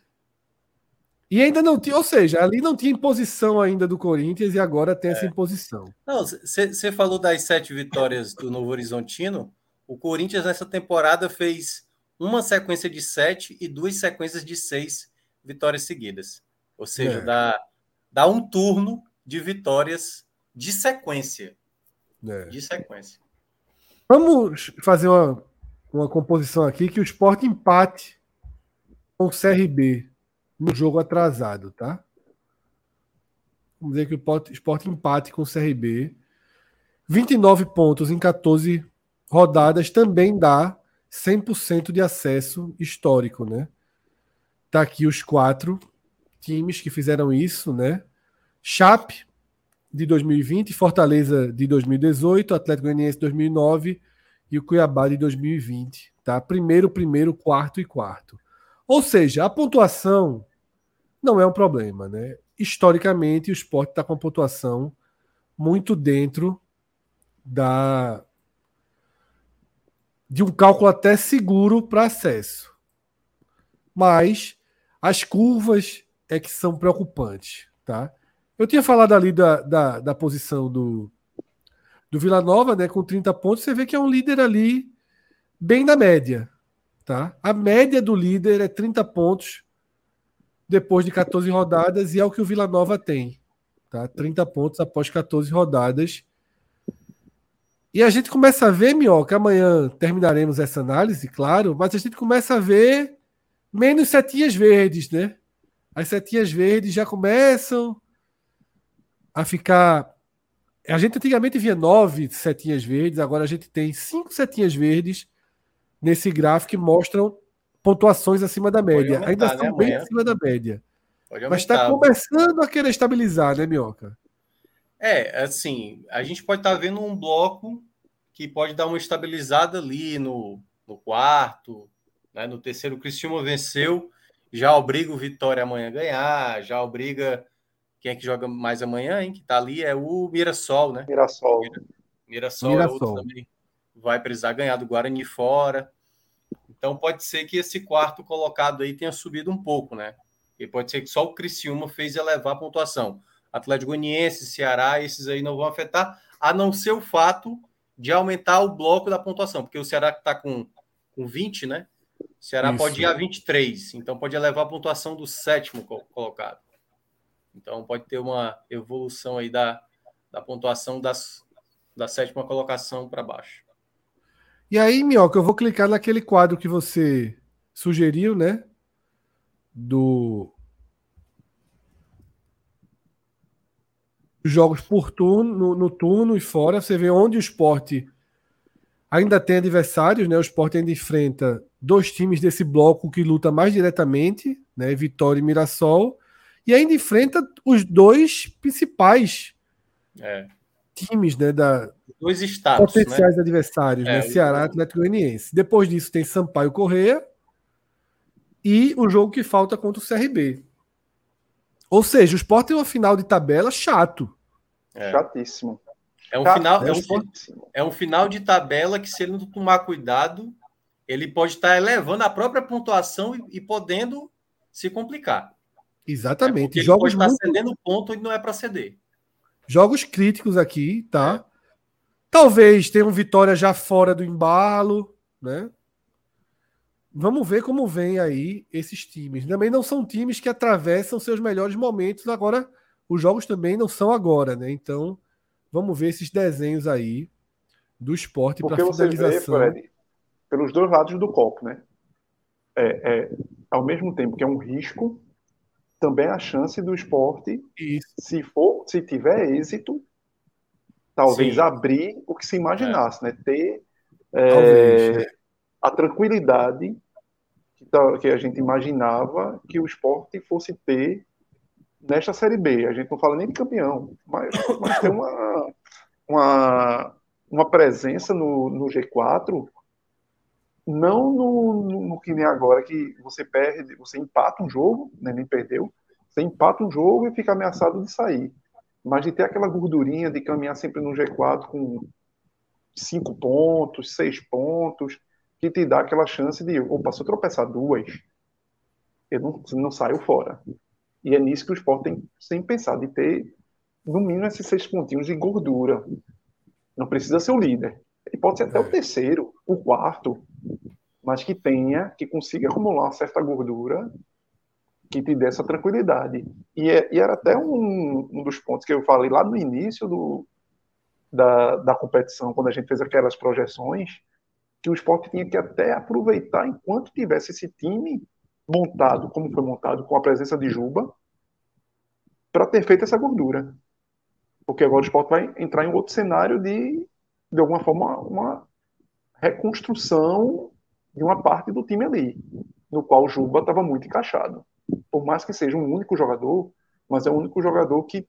E ainda não tinha, ou seja, ali não tinha imposição ainda do Corinthians e agora tem é. essa imposição. Não, você falou das sete vitórias do Novo Horizontino. O Corinthians nessa temporada fez uma sequência de sete e duas sequências de seis vitórias seguidas. Ou seja, é. dá, dá um turno de vitórias de sequência. É. De sequência. Vamos fazer uma, uma composição aqui que o Sport empate com o CRB no jogo atrasado, tá? Vamos dizer que o Sport empate com o CRB. 29 pontos em 14 rodadas também dá 100% de acesso histórico, né? Tá aqui os quatro times que fizeram isso, né? Chape de 2020, Fortaleza de 2018, Atlético Goianiense de 2009 e o Cuiabá de 2020, tá? Primeiro, primeiro, quarto e quarto. Ou seja, a pontuação não é um problema, né? Historicamente, o esporte está com a pontuação muito dentro da de um cálculo até seguro para acesso. Mas as curvas é que são preocupantes, tá? Eu tinha falado ali da, da, da posição do, do Vila Nova, né, com 30 pontos, você vê que é um líder ali bem na média, tá? A média do líder é 30 pontos depois de 14 rodadas e é o que o Vila Nova tem, tá? 30 pontos após 14 rodadas. E a gente começa a ver, Minhoca, amanhã terminaremos essa análise, claro, mas a gente começa a ver menos setinhas verdes, né? As setinhas verdes já começam a ficar. A gente antigamente via nove setinhas verdes, agora a gente tem cinco setinhas verdes nesse gráfico que mostram pontuações acima da média. Aumentar, Ainda estão né, bem acima da média. Mas está começando a querer estabilizar, né, Minhoca? É, assim, a gente pode estar tá vendo um bloco que pode dar uma estabilizada ali no, no quarto, né? No terceiro, o Cristiano venceu, já obriga o Vitória amanhã a ganhar, já obriga quem é que joga mais amanhã, hein? Que tá ali é o Mirassol, né? Mirassol. Mirassol, Mirassol. é outro também. Vai precisar ganhar do Guarani fora. Então pode ser que esse quarto colocado aí tenha subido um pouco, né? E pode ser que só o Criciúma fez elevar a pontuação. Atlético Goianiense, Ceará, esses aí não vão afetar, a não ser o fato de aumentar o bloco da pontuação, porque o Ceará está com, com 20, né? O Ceará Isso. pode ir a 23, então pode elevar a pontuação do sétimo colocado. Então pode ter uma evolução aí da, da pontuação das, da sétima colocação para baixo. E aí, Minhoca, eu vou clicar naquele quadro que você sugeriu, né? Do jogos por turno, no, no, turno e fora. Você vê onde o esporte Ainda tem adversários, né? O Sport ainda enfrenta dois times desse bloco que luta mais diretamente, né? Vitória e Mirassol. E ainda enfrenta os dois principais é. times, né? Da, dois estados, potenciais né? adversários, é, né? Ceará e Atlético Goianiense. Depois disso tem Sampaio Correia e o jogo que falta contra o CRB. Ou seja, o Sport tem uma final de tabela chato. É. Chatíssimo. É um, final, é, um, é um final de tabela que, se ele não tomar cuidado, ele pode estar elevando a própria pontuação e, e podendo se complicar. Exatamente. É Jogos ele pode estar cedendo ponto e não é para ceder. Jogos críticos aqui, tá? É. Talvez tenha um Vitória já fora do embalo, né? Vamos ver como vem aí esses times. Também não são times que atravessam seus melhores momentos. Agora, os jogos também não são agora, né? Então, vamos ver esses desenhos aí do esporte para finalização. Vê, Fred, pelos dois lados do copo, né? É, é, ao mesmo tempo que é um risco, também a chance do esporte, Isso. se for, se tiver êxito, talvez Sim. abrir o que se imaginasse, é. né? Ter é, a tranquilidade que, a gente imaginava que o esporte fosse ter nesta Série B. A gente não fala nem de campeão, mas, mas tem uma, uma, uma presença no, no G4, não no, no, no, que nem agora, que você perde, você empata um jogo, né, nem perdeu, você empata um jogo e fica ameaçado de sair. Mas de ter aquela gordurinha de caminhar sempre no G4 com cinco pontos, seis pontos, que te dá aquela chance de, opa, se eu tropeçar duas, eu não, não saio fora. E é nisso que o esporte tem sempre pensado, de ter, no mínimo, esses seis pontinhos de gordura. Não precisa ser o líder. Ele pode ser até o é. terceiro, o quarto, mas que tenha, que consiga acumular certa gordura que te dê essa tranquilidade. E, é, e era até um, um, dos pontos que eu falei lá no início do, da, da competição, quando a gente fez aquelas projeções, que o esporte tinha que até aproveitar enquanto tivesse esse time montado, como foi montado, com a presença de Juba, para ter feito essa gordura. Porque agora o esporte vai entrar em outro cenário de, de alguma forma, uma reconstrução de uma parte do time ali, no qual o Juba estava muito encaixado. Por mais que seja um único jogador, mas é o único jogador que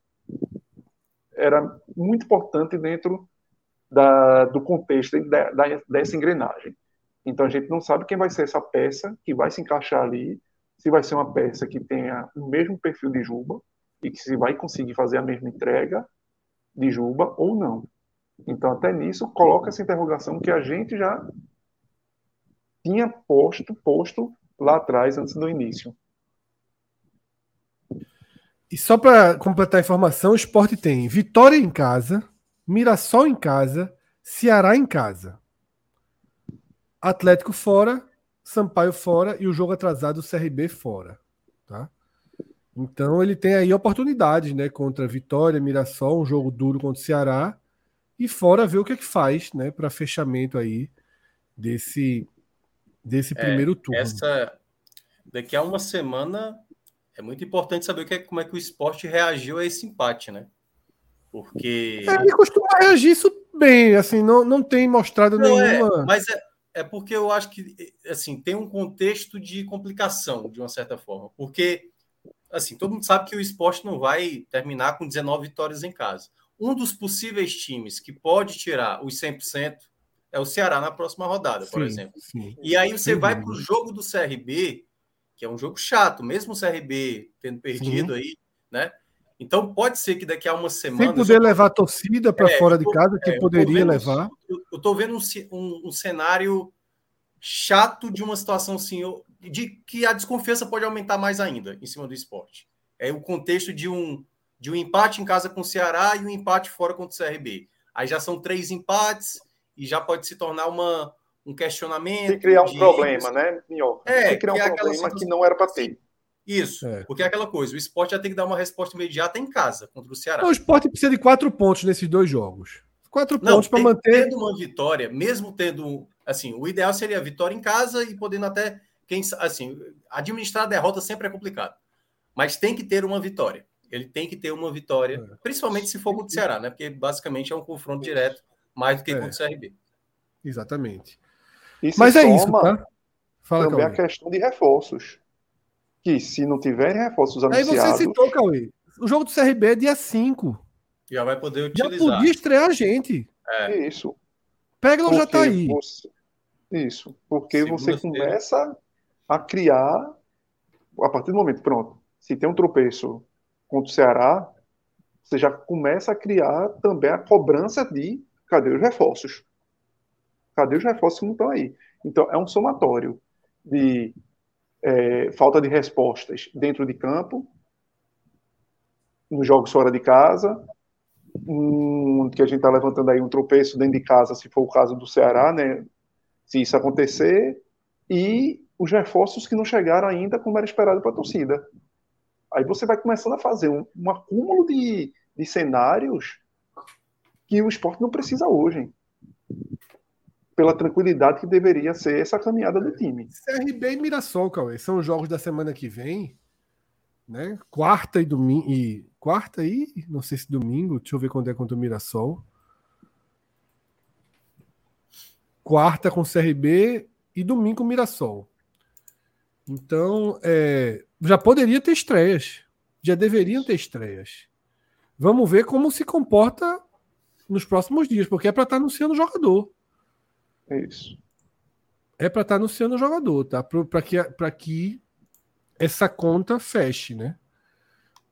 era muito importante dentro da, do contexto da, da, dessa engrenagem. Então a gente não sabe quem vai ser essa peça que vai se encaixar ali, se vai ser uma peça que tenha o mesmo perfil de Juba e que se vai conseguir fazer a mesma entrega de Juba ou não. Então até nisso coloca essa interrogação que a gente já tinha posto, posto lá atrás antes do início. E só para completar a informação, o esporte tem Vitória em casa, Mirassol em casa, Ceará em casa. Atlético fora, Sampaio fora e o jogo atrasado CRB fora, tá? Então ele tem aí oportunidades, né, contra Vitória, Mirassol, um jogo duro contra o Ceará e fora ver o que é que faz, né, para fechamento aí desse desse é, primeiro turno. Essa daqui a uma semana é muito importante saber que é, como é que o esporte reagiu a esse empate, né? Porque. É, ele costuma reagir isso bem, assim, não, não tem mostrado não, é, nenhuma. É, mas é, é porque eu acho que assim tem um contexto de complicação, de uma certa forma. Porque assim, todo mundo sabe que o esporte não vai terminar com 19 vitórias em casa. Um dos possíveis times que pode tirar os 100% é o Ceará na próxima rodada, sim, por exemplo. Sim. E aí você vai para o jogo do CRB, que é um jogo chato, mesmo o CRB tendo perdido aí, né? Então pode ser que daqui a uma semana. Sem poder levar a torcida para é, fora de casa, que é, poderia levar. Eu estou vendo um, um, um, cenário chato de uma situação assim, de que a desconfiança pode aumentar mais ainda em cima do esporte. É o contexto de um, de um empate em casa com o Ceará e um empate fora contra o CRB. Aí já são três empates e já pode se tornar uma, um questionamento. Se criar um de... problema, né, Minho? É, se criar um problema que não era para ter. Isso, é. porque é aquela coisa, o esporte já tem que dar uma resposta imediata em casa contra o Ceará. o esporte precisa de quatro pontos nesses dois jogos. Quatro Não, pontos para manter. Tendo uma vitória, mesmo tendo. Assim, o ideal seria a vitória em casa e podendo até. Quem, assim, administrar a derrota sempre é complicado. Mas tem que ter uma vitória. Ele tem que ter uma vitória, é. principalmente se for contra o Ceará, né? Porque basicamente é um confronto direto, mais do que é. contra o CRB. Exatamente. Isso Mas é isso, tá? Fala, também Cauê. a questão de reforços. Que se não tiverem reforços anunciados... Aí você citou, Cauê. O jogo do CRB é dia 5. Já vai poder utilizar. Já podia estrear a gente. É. Isso. Pega já tá aí. Você... Isso. Porque você começa a criar, a partir do momento, pronto, se tem um tropeço contra o Ceará, você já começa a criar também a cobrança de cadê os reforços? Cadê os reforços que não estão aí? Então, é um somatório de é, falta de respostas dentro de campo, nos jogos fora de casa, um, que a gente está levantando aí um tropeço dentro de casa, se for o caso do Ceará, né? Se isso acontecer, e os reforços que não chegaram ainda como era esperado para a torcida. Aí você vai começando a fazer um, um acúmulo de, de cenários que o esporte não precisa hoje. Pela tranquilidade que deveria ser essa caminhada do time. CRB e Mirassol, Cauê, são os jogos da semana que vem. Né? Quarta e domingo. E, quarta e. Não sei se domingo. Deixa eu ver quando é contra o Mirassol. Quarta com CRB e domingo com Mirassol. Então, é, já poderia ter estreias. Já deveriam ter estreias. Vamos ver como se comporta nos próximos dias, porque é para estar tá anunciando o jogador. É isso. É para estar tá anunciando o jogador, tá? Para que, que essa conta feche, né?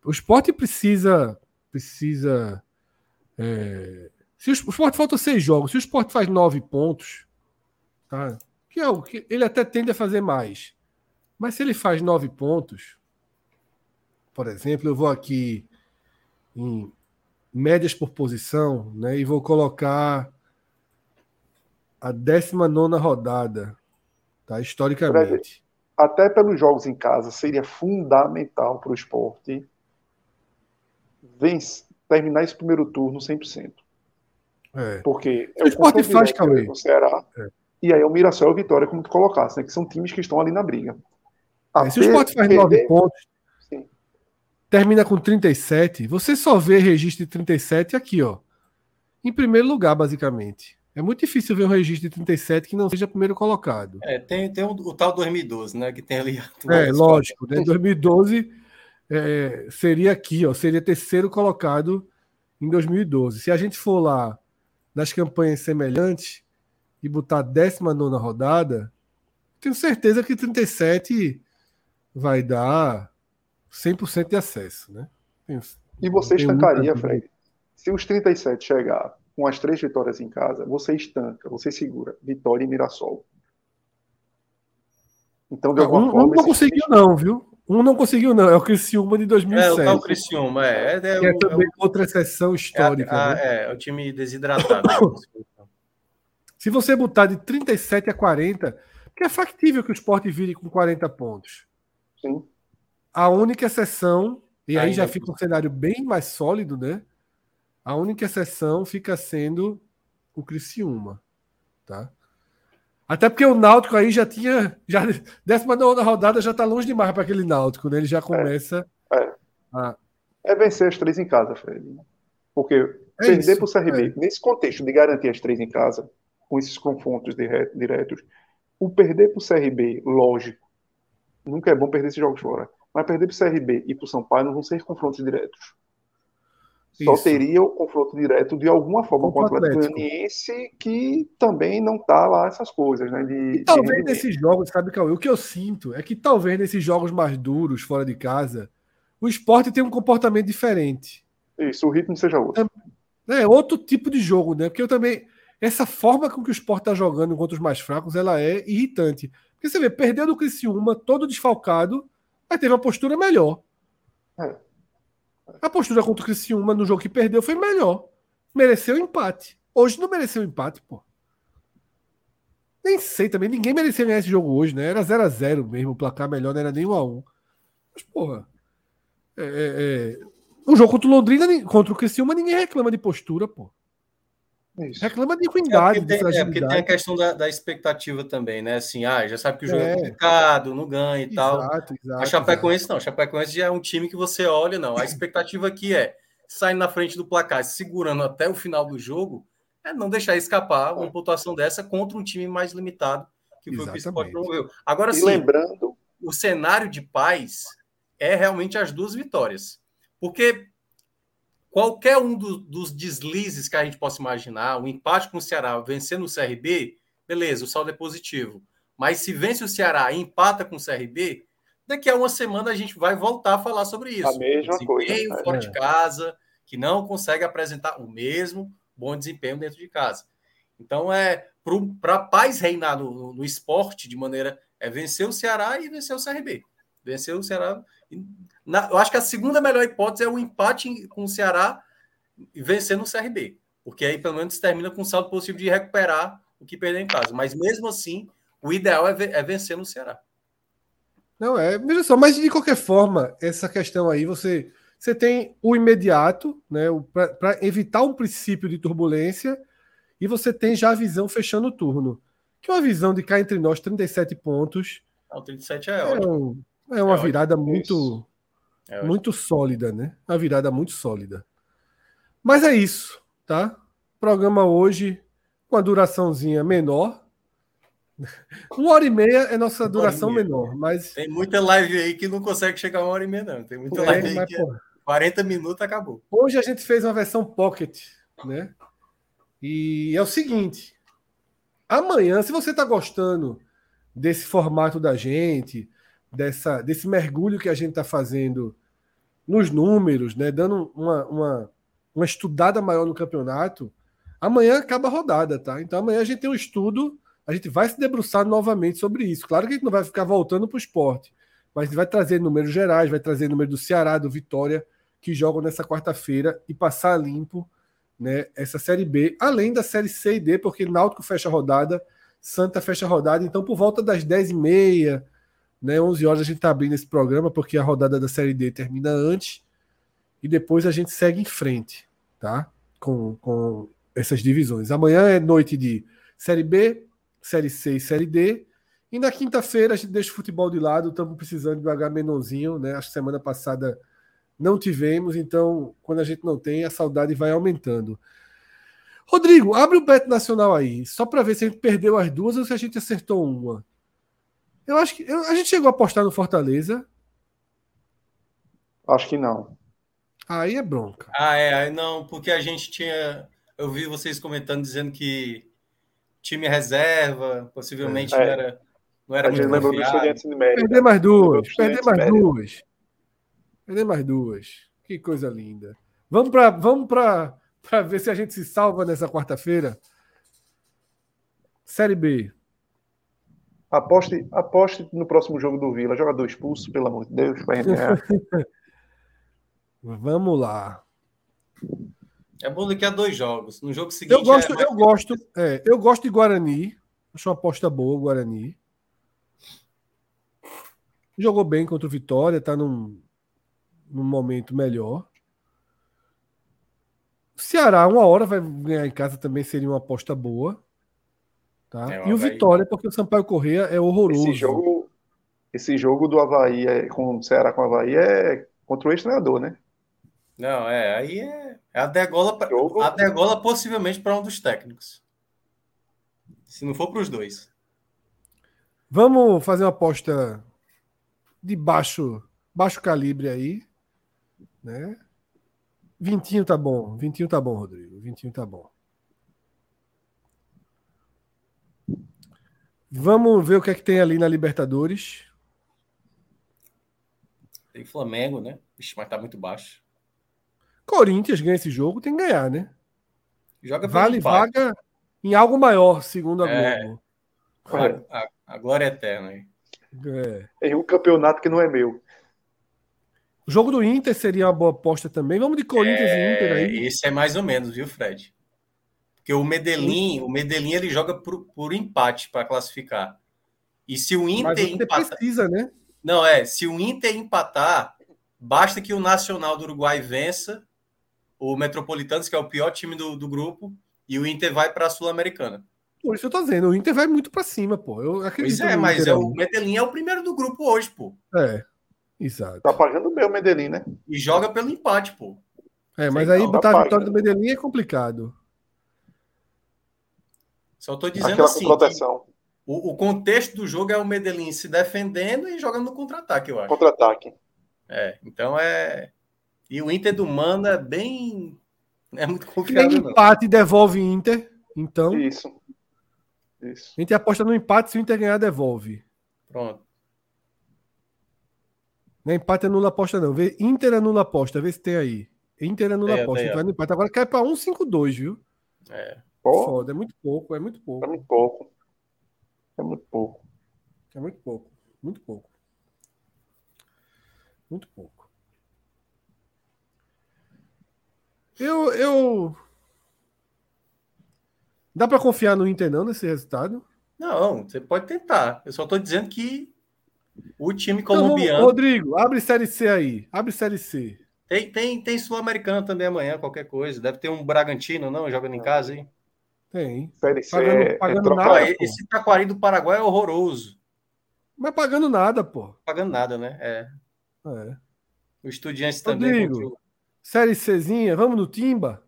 O esporte precisa. precisa é, se o esporte falta seis jogos, se o esporte faz nove pontos, tá? que é o que ele até tende a fazer mais. Mas se ele faz nove pontos, por exemplo, eu vou aqui em médias por posição, né? E vou colocar a 19 rodada, tá? Historicamente. Até pelos jogos em casa, seria fundamental para o esporte vence, terminar esse primeiro turno 100%. É. Porque é o esporte faz, Cauê. Ceará. É. E aí é o Mirassol e o Vitória, como tu colocasse, né? Que são times que estão ali na briga. É, se o Sport faz 9 pontos, Sim. termina com 37, você só vê registro de 37 aqui, ó. Em primeiro lugar, basicamente. É muito difícil ver um registro de 37 que não seja primeiro colocado. É, tem, tem o, o tal 2012, né? Que tem ali. É, lógico, né? 2012 é, seria aqui, ó. Seria terceiro colocado em 2012. Se a gente for lá nas campanhas semelhantes e botar a 19 rodada, tenho certeza que 37 vai dar 100% de acesso, né? e você estancaria, Fred. Se os 37 chegar com as três vitórias em casa, você estanca, você segura Vitória e Mirassol. Então, de alguma um, forma. Um não conseguiu, não, viu? Um não conseguiu, não. É o Criciúma de 2007. É, o Criciúma, é. é, é, é também é outra exceção histórica. É, né? é, é, o time desidratado. Se você botar de 37 a 40, que é factível que o esporte vire com 40 pontos. Sim. A única exceção, e aí já fica um cenário bem mais sólido, né? A única exceção fica sendo o Criciúma, tá? Até porque o Náutico aí já tinha. Já, décima nona rodada já tá longe demais para aquele Náutico, né? Ele já começa. É, é. A... é vencer as três em casa, Fred. Porque é perder para o CRB, é. nesse contexto de garantir as três em casa, com esses confrontos diretos, o perder para o CRB, lógico, nunca é bom perder esses jogos fora. Mas perder para o CRB e para o Sampaio não vão ser confrontos diretos. Só Isso. teria o confronto direto de alguma forma com o Atlético Goianiense, que também não tá lá essas coisas, né? De, e talvez de nesses jogos, sabe, Cauê? O que eu sinto é que talvez nesses jogos mais duros, fora de casa, o esporte tem um comportamento diferente. Isso, o ritmo seja outro. É, é outro tipo de jogo, né? Porque eu também. Essa forma com que o esporte está jogando contra os mais fracos, ela é irritante. Porque você vê, perdeu do Criciúma, todo desfalcado, mas teve uma postura melhor. É. A postura contra o Criciúma no jogo que perdeu foi melhor. Mereceu empate. Hoje não mereceu empate, pô. Nem sei também, ninguém merecia ganhar esse jogo hoje, né? Era 0 a 0 mesmo, o placar melhor não era nem 1 a 1 Mas, porra. É, é, é... O jogo contra o Londrina, contra o Criciúma, ninguém reclama de postura, pô. Isso. Reclama de ruindade. É porque, tem, é porque tem a questão da, da, expectativa também, né? Assim, ah, já sabe que o jogo é, é complicado, não ganha e exato, tal. Exato, a Chapecoense exato. não. A Chapecoense já é um time que você olha, não. A expectativa aqui é sair na frente do placar, segurando até o final do jogo, é não deixar escapar uma pontuação dessa contra um time mais limitado, que foi Exatamente. o que o Sport promoveu. Agora sim, lembrando... o cenário de paz é realmente as duas vitórias. Porque qualquer um do, dos deslizes que a gente possa imaginar, o empate com o Ceará vencendo o CRB, beleza, o saldo é positivo. Mas se vence o Ceará e empata com o CRB, daqui a uma semana a gente vai voltar a falar sobre isso. A mesma coisa. fora é. de casa, que não consegue apresentar o mesmo bom desempenho dentro de casa. Então, é para a paz reinar no, no, no, esporte de maneira. É vencer o Ceará e vencer o CRB. Vencer o Ceará. Na, eu acho que a segunda melhor hipótese é o empate com o Ceará e vencer no CRB. Porque aí, pelo menos, termina com um saldo possível de recuperar o que perdeu em casa. Mas mesmo assim, o ideal é, é vencer no Ceará. Não, é, veja só, mas de qualquer forma, essa questão aí, você, você tem o imediato, né, para evitar um princípio de turbulência, e você tem já a visão fechando o turno. Que é uma visão de cá entre nós, 37 pontos. Não, 37 é, é ótimo. Um, é uma é virada ótimo. muito, é muito sólida, né? Uma virada muito sólida. Mas é isso, tá? Programa hoje com a duraçãozinha menor, uma hora e meia é nossa duração menor, mas. Tem muita live aí que não consegue chegar a uma hora e meia, não. Tem muita é, live aí que é 40 minutos acabou. Hoje a gente fez uma versão pocket, né? E é o seguinte: amanhã, se você está gostando desse formato da gente, dessa, desse mergulho que a gente está fazendo nos números, né? Dando uma, uma, uma estudada maior no campeonato, amanhã acaba a rodada, tá? Então amanhã a gente tem um estudo a gente vai se debruçar novamente sobre isso. Claro que a gente não vai ficar voltando para o esporte, mas a gente vai trazer números gerais, vai trazer número do Ceará, do Vitória, que jogam nessa quarta-feira e passar limpo né, essa Série B, além da Série C e D, porque Náutico fecha a rodada, Santa fecha a rodada, então por volta das 10h30, né, 11 horas a gente está abrindo esse programa, porque a rodada da Série D termina antes, e depois a gente segue em frente, tá? Com, com essas divisões. Amanhã é noite de Série B, Série C e Série D. E na quinta-feira a gente deixa o futebol de lado, estamos precisando de um menorzinho, né? Acho que semana passada não tivemos, então quando a gente não tem, a saudade vai aumentando. Rodrigo, abre o Bet Nacional aí, só para ver se a gente perdeu as duas ou se a gente acertou uma. Eu acho que eu, a gente chegou a apostar no Fortaleza. Acho que não. Aí é bronca. Ah, é, não, porque a gente tinha. Eu vi vocês comentando dizendo que time reserva, possivelmente é. não era, não era a muito lembrou do Estudiantes Perder mais duas, perder mais duas. Perder mais duas. Que coisa linda. Vamos para vamos para ver se a gente se salva nessa quarta-feira. Série B. Aposte, aposte no próximo jogo do Vila. Jogador expulso, pelo amor de Deus, para Vamos lá. É bom daqui a dois jogos. No jogo seguinte. Eu gosto, é eu gosto, é, eu gosto de Guarani. Acho uma aposta boa, Guarani. Jogou bem contra o Vitória, tá num, num momento melhor. Ceará, uma hora vai ganhar em casa também seria uma aposta boa. Tá? É, e o Vitória, porque o Sampaio Correia é horroroso. Esse jogo, esse jogo do Havaí é, com o Ceará com o Havaí é contra o ex-treinador, né? Não, é, aí é, é a degola, pra, a degola possivelmente para um dos técnicos. Se não for para os dois. Vamos fazer uma aposta de baixo, baixo calibre aí, né? Vintinho tá bom, vintinho tá bom, Rodrigo, vintinho tá bom. Vamos ver o que é que tem ali na Libertadores. Tem Flamengo, né? Ixi, mas tá muito baixo. Corinthians ganha esse jogo, tem que ganhar, né? Joga vale vaga em algo maior, segundo a é. Globo. A, a, a, glória é eterna aí. É. Em um campeonato que não é meu. O jogo do Inter seria uma boa aposta também. Vamos de Corinthians é, e Inter aí. Esse é mais ou menos, viu, Fred? Porque o Medellín, o Medellín ele joga por, por empate para classificar. E se o Inter empatar, precisa, né? Não é, se o Inter empatar, basta que o Nacional do Uruguai vença o Metropolitanos, que é o pior time do, do grupo, e o Inter vai para a Sul-Americana. Por isso eu tô dizendo, o Inter vai muito para cima, pô. Eu acredito pois é, mas é o Medellín é o primeiro do grupo hoje, pô. É, exato. Tá pagando bem o Medellín, né? E joga pelo empate, pô. É, mas Sem aí botar a vitória do Medellín é complicado. Só estou dizendo Aquela assim. proteção. O, o, contexto do jogo é o Medellín se defendendo e jogando no contra-ataque, eu acho. Contra-ataque. É, então é. E o Inter do Mano é bem. É muito confiável. Nem empate devolve Inter. Então. Isso. Isso. A gente aposta no empate, se o Inter ganhar, devolve. Pronto. Não é empate anula aposta, não. Vê, Inter anula aposta, vê se tem aí. Inter anula é, aposta. Vai no empate. Agora cai para 1,52, viu? É. Foda, é muito pouco, é muito pouco. É muito pouco. É muito pouco. É muito pouco. Muito pouco. Muito pouco. Eu. eu... Dá para confiar no Inter não nesse resultado? Não, você pode tentar. Eu só estou dizendo que o time então, colombiano. Então, Rodrigo, abre Série C aí. Abre Série C. Tem, tem, tem Sul-Americano também amanhã, qualquer coisa. Deve ter um Bragantino, não? Jogando em casa, hein? Tem. Série C. Pagando, é pagando nada, esse Taquari do Paraguai é horroroso. Mas pagando nada, pô. Pagando nada, né? É. é. O Estudiantes também. Rodrigo, Série Czinha, vamos no Timba?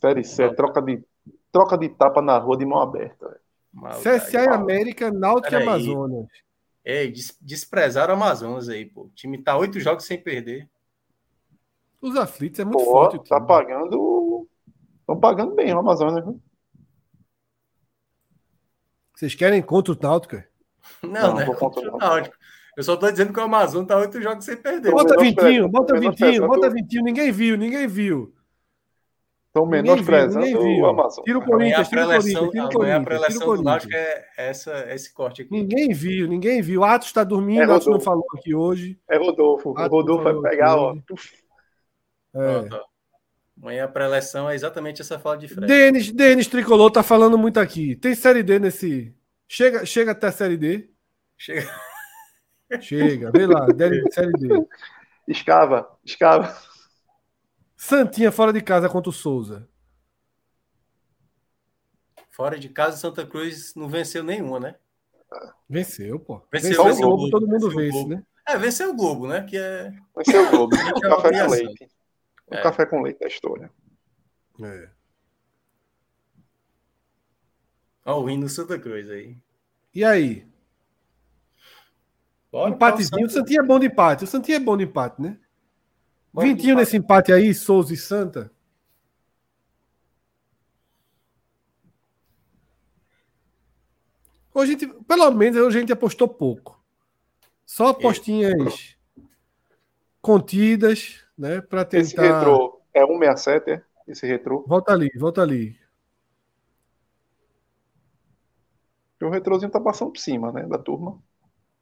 Série C, troca de, troca de tapa na rua de mão aberta. CSA e América, Náutico e Amazonas. É, des desprezaram o Amazonas aí, pô. O time tá oito jogos sem perder. Os aflitos é muito pô, forte. Tá pagando. Estão pagando bem o Amazonas, viu? Vocês querem contra o Náutico? Não, não, né? Contra o Náutico. Eu só tô dizendo que o Amazonas tá oito jogos sem perder. Bota vintinho, bota vintinho, bota vintinho. Ninguém viu, ninguém viu. Estão menosprezando o Amazon. Tira o Corinthians, tira o Corinthians, tira o Corinthians. A preleção do Náutico é essa, esse corte aqui. Ninguém viu, ninguém viu. O Atos está dormindo, é Atos não falou aqui hoje. É Rodolfo. O Rodolfo vai pegar, ó. É. Amanhã a preleção é exatamente essa fala de frente. Denis, Denis Tricolor tá falando muito aqui. Tem Série D nesse... Chega, chega até a Série D. Chega. Chega, vê lá, Série D. Escava, escava. Santinha fora de casa contra o Souza. Fora de casa, Santa Cruz não venceu nenhuma, né? Venceu, pô. Venceu, venceu, venceu o Globo, todo mundo vence, né? É, venceu o Globo, né? Que é... Venceu o Globo. o café com leite. O é. café com leite da história. É. Olha o hino Santa Cruz aí. E aí? Bora, Empatezinho. O Santinha é bom de empate. O Santinha é bom de empate, né? Vintinho nesse empate aí, Souza e Santa. Hoje, a gente, pelo menos, hoje a gente apostou pouco. Só apostinhas contidas, né? Para tentar. Esse retrô é 167, é? Esse retrô. Volta ali, volta ali. O retrozinho tá passando por cima, né? Da turma.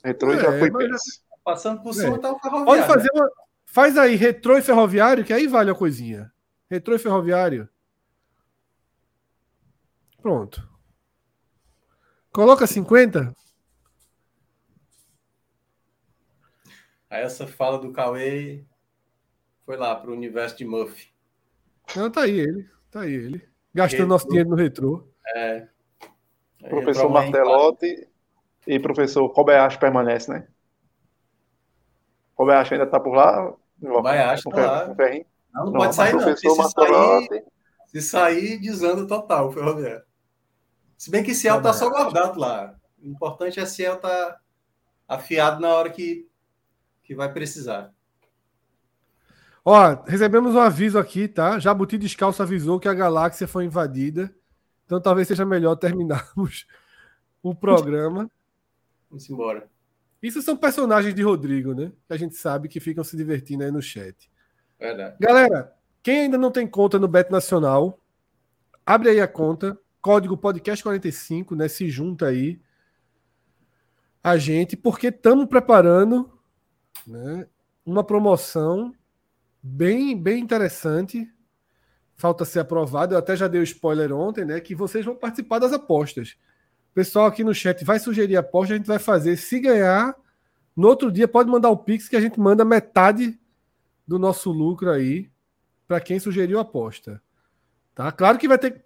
Retrô é, já foi já... Passando por cima é. tá o ferroviário. Pode fazer né? uma, Faz aí retrô e ferroviário, que aí vale a coisinha. Retrô e ferroviário. Pronto. Coloca 50. Aí essa fala do Cauê foi lá para o universo de Muff. Não, tá aí ele. Tá aí ele. Gastando nosso dinheiro no retrô. É. professor Martelotti e professor Kobayashi permanece, né? Kobayashi ainda tá por lá? Acho que lá. Não, não, pode sair, não. Se sair, se sair, desanda total o ferroviário. Se bem que Ciel tá só guardado lá. O importante é Ciel tá afiado na hora que, que vai precisar. Ó, recebemos um aviso aqui, tá? Jabuti Descalço avisou que a galáxia foi invadida. Então talvez seja melhor terminarmos o programa. Vamos embora. Isso são personagens de Rodrigo, né? Que a gente sabe que ficam se divertindo aí no chat. Verdade. Galera, quem ainda não tem conta no Bet Nacional, abre aí a conta, código podcast45, né? Se junta aí a gente, porque estamos preparando né, uma promoção bem, bem interessante. Falta ser aprovado. Eu até já dei o spoiler ontem, né? Que vocês vão participar das apostas. O pessoal aqui no chat vai sugerir aposta, a gente vai fazer. Se ganhar, no outro dia pode mandar o Pix que a gente manda metade do nosso lucro aí para quem sugeriu a aposta. Tá? Claro que vai ter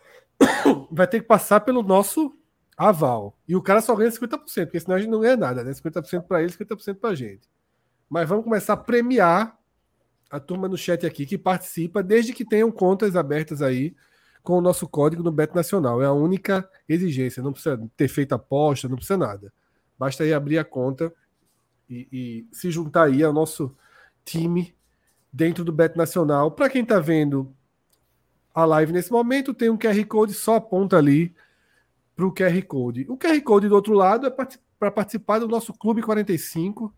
vai ter que passar pelo nosso aval. E o cara só ganha 50%, porque senão a gente não ganha nada, né? 50% para ele, 50% para a gente. Mas vamos começar a premiar a turma no chat aqui que participa, desde que tenham contas abertas aí com o nosso código no Bet Nacional. É a única exigência. Não precisa ter feito aposta, não precisa nada. Basta aí abrir a conta e, e se juntar aí ao nosso time dentro do Bet Nacional. Para quem está vendo a live nesse momento, tem um QR Code, só aponta ali para o QR Code. O QR Code do outro lado é para participar do nosso Clube 45.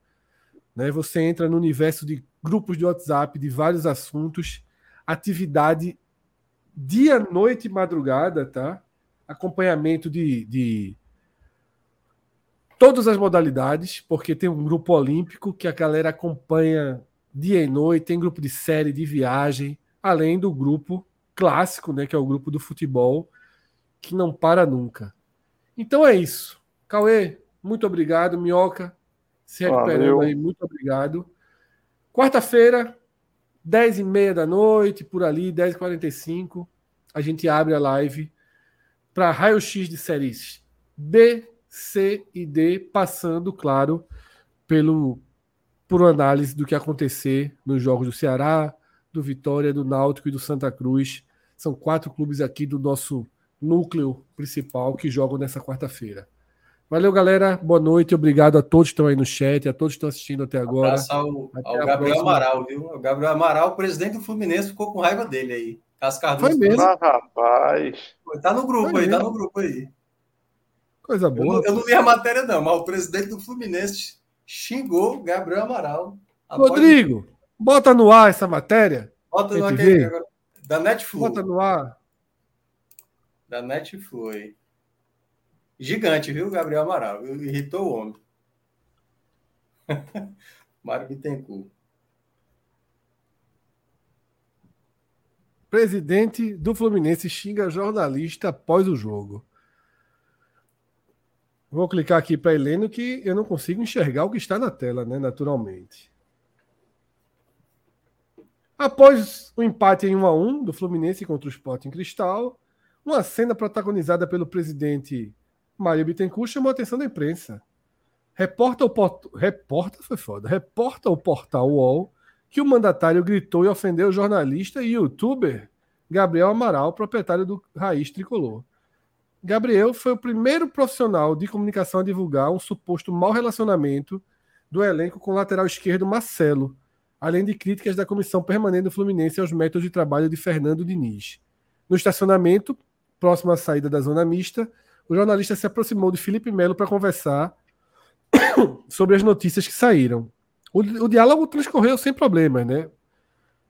Né? Você entra no universo de grupos de WhatsApp de vários assuntos, atividade dia, noite e madrugada, tá? Acompanhamento de, de todas as modalidades, porque tem um grupo olímpico que a galera acompanha dia e noite, tem grupo de série, de viagem, além do grupo clássico, né, que é o grupo do futebol, que não para nunca. Então é isso. Cauê, muito obrigado. Minhoca, se recuperando Valeu. aí, muito obrigado. Quarta-feira, 10 e meia da noite, por ali, 10h45, a gente abre a live para raio-x de séries B, C e D, passando, claro, pelo por análise do que acontecer nos jogos do Ceará, do Vitória, do Náutico e do Santa Cruz. São quatro clubes aqui do nosso núcleo principal que jogam nessa quarta-feira. Valeu, galera. Boa noite. Obrigado a todos que estão aí no chat, a todos que estão assistindo até agora. Um ao, ao Gabriel próxima. Amaral, viu? O Gabriel Amaral, o presidente do Fluminense, ficou com raiva dele aí. Cascardo. Foi mesmo. Ah, rapaz. Tá no grupo Foi aí, tá mesmo. tá no grupo aí. Coisa boa. Eu, eu, não li a matéria, não, mas o presidente do Fluminense xingou Gabriel Amaral. Rodrigo, bota no ar essa matéria. Bota no ar agora. Da Netflix. Bota no ar. Da Netflix. Gigante, viu, Gabriel Amaral? Irritou o homem. Mário Bittencourt. Presidente do Fluminense xinga jornalista após o jogo. Vou clicar aqui para Heleno que eu não consigo enxergar o que está na tela, né? Naturalmente. Após o empate em 1 a 1 do Fluminense contra o Sporting Cristal, uma cena protagonizada pelo presidente Mário Bittencourt chamou a atenção da imprensa. Reporta o port... Reporta foi foda. Reporta o portal UOL que o mandatário gritou e ofendeu o jornalista e youtuber Gabriel Amaral, proprietário do Raiz Tricolor. Gabriel foi o primeiro profissional de comunicação a divulgar um suposto mau relacionamento do elenco com o lateral esquerdo Marcelo, além de críticas da comissão permanente do Fluminense aos métodos de trabalho de Fernando Diniz. No estacionamento, próximo à saída da zona mista, o jornalista se aproximou de Felipe Melo para conversar sobre as notícias que saíram. O, o, diálogo transcorreu sem problemas, né?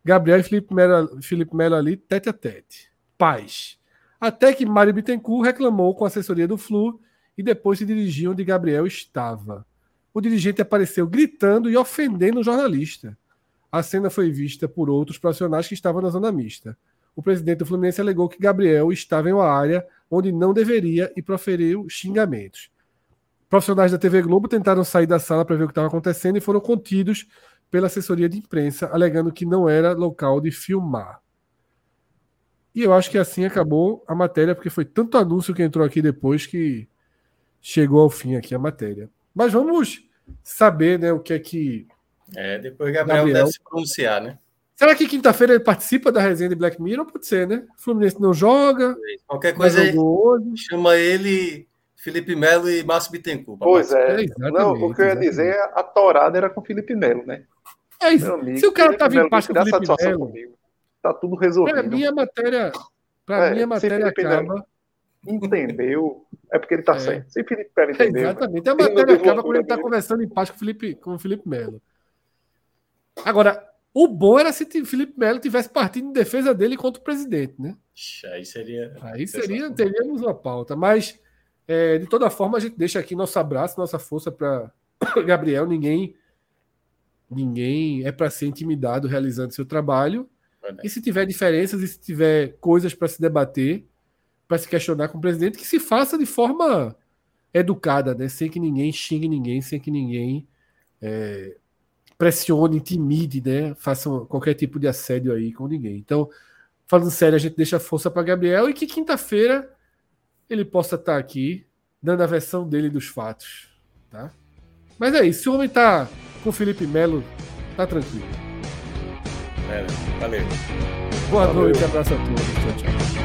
Gabriel e Felipe Melo, Felipe Melo ali, tete a tete. Paz. Até que Mário Bittencourt reclamou com a assessoria do Flu e depois se dirigiu onde Gabriel estava. O dirigente apareceu gritando e ofendendo o jornalista. A cena foi vista por outros profissionais que estavam na zona mista. O presidente do Fluminense alegou que Gabriel estava em uma área onde não deveria e proferiu xingamentos. Profissionais da TV Globo tentaram sair da sala para ver o que estava acontecendo e foram contidos pela assessoria de imprensa, alegando que não era local de filmar. E eu acho que assim acabou a matéria, porque foi tanto anúncio que entrou aqui depois que chegou ao fim aqui a matéria. Mas vamos saber né, o que é que. É, depois Gabriel, Gabriel... deve se pronunciar, né? Será que quinta-feira ele participa da resenha de Black Mirror? Pode ser, né? O Fluminense não joga. Qualquer coisa aí, chama ele, Felipe Melo e Márcio Bittencourt. Pois é. é não, o que eu ia dizer é a torada era com o Felipe Melo, né? É isso. Amigo, Se o cara tava em paz com o Felipe Melo. Comigo tá tudo resolvido. Para mim a matéria, para é, mim a matéria acaba. Entendeu? É porque ele tá é. certo. Se Felipe Melo entendeu. É, exatamente. A matéria acaba quando ele tá conversando em paz com o Felipe, com o Felipe Melo. Agora, o bom era se o Felipe Melo tivesse partido em defesa dele contra o presidente, né? Aí seria. Aí seria, teríamos uma pauta. Mas, é, de toda forma, a gente deixa aqui nosso abraço, nossa força para Gabriel. Ninguém, ninguém é para ser intimidado realizando seu trabalho. E se tiver diferenças e se tiver coisas para se debater, para se questionar com o presidente, que se faça de forma educada, né? sem que ninguém xingue ninguém, sem que ninguém é, pressione, intimide, né? faça qualquer tipo de assédio aí com ninguém. Então, falando sério, a gente deixa força para Gabriel e que quinta-feira ele possa estar tá aqui dando a versão dele dos fatos. Tá? Mas é isso, se o homem tá com o Felipe Melo, tá tranquilo. Valeu. Boa Valeu. noite, abraço a todos. Tchau, tchau.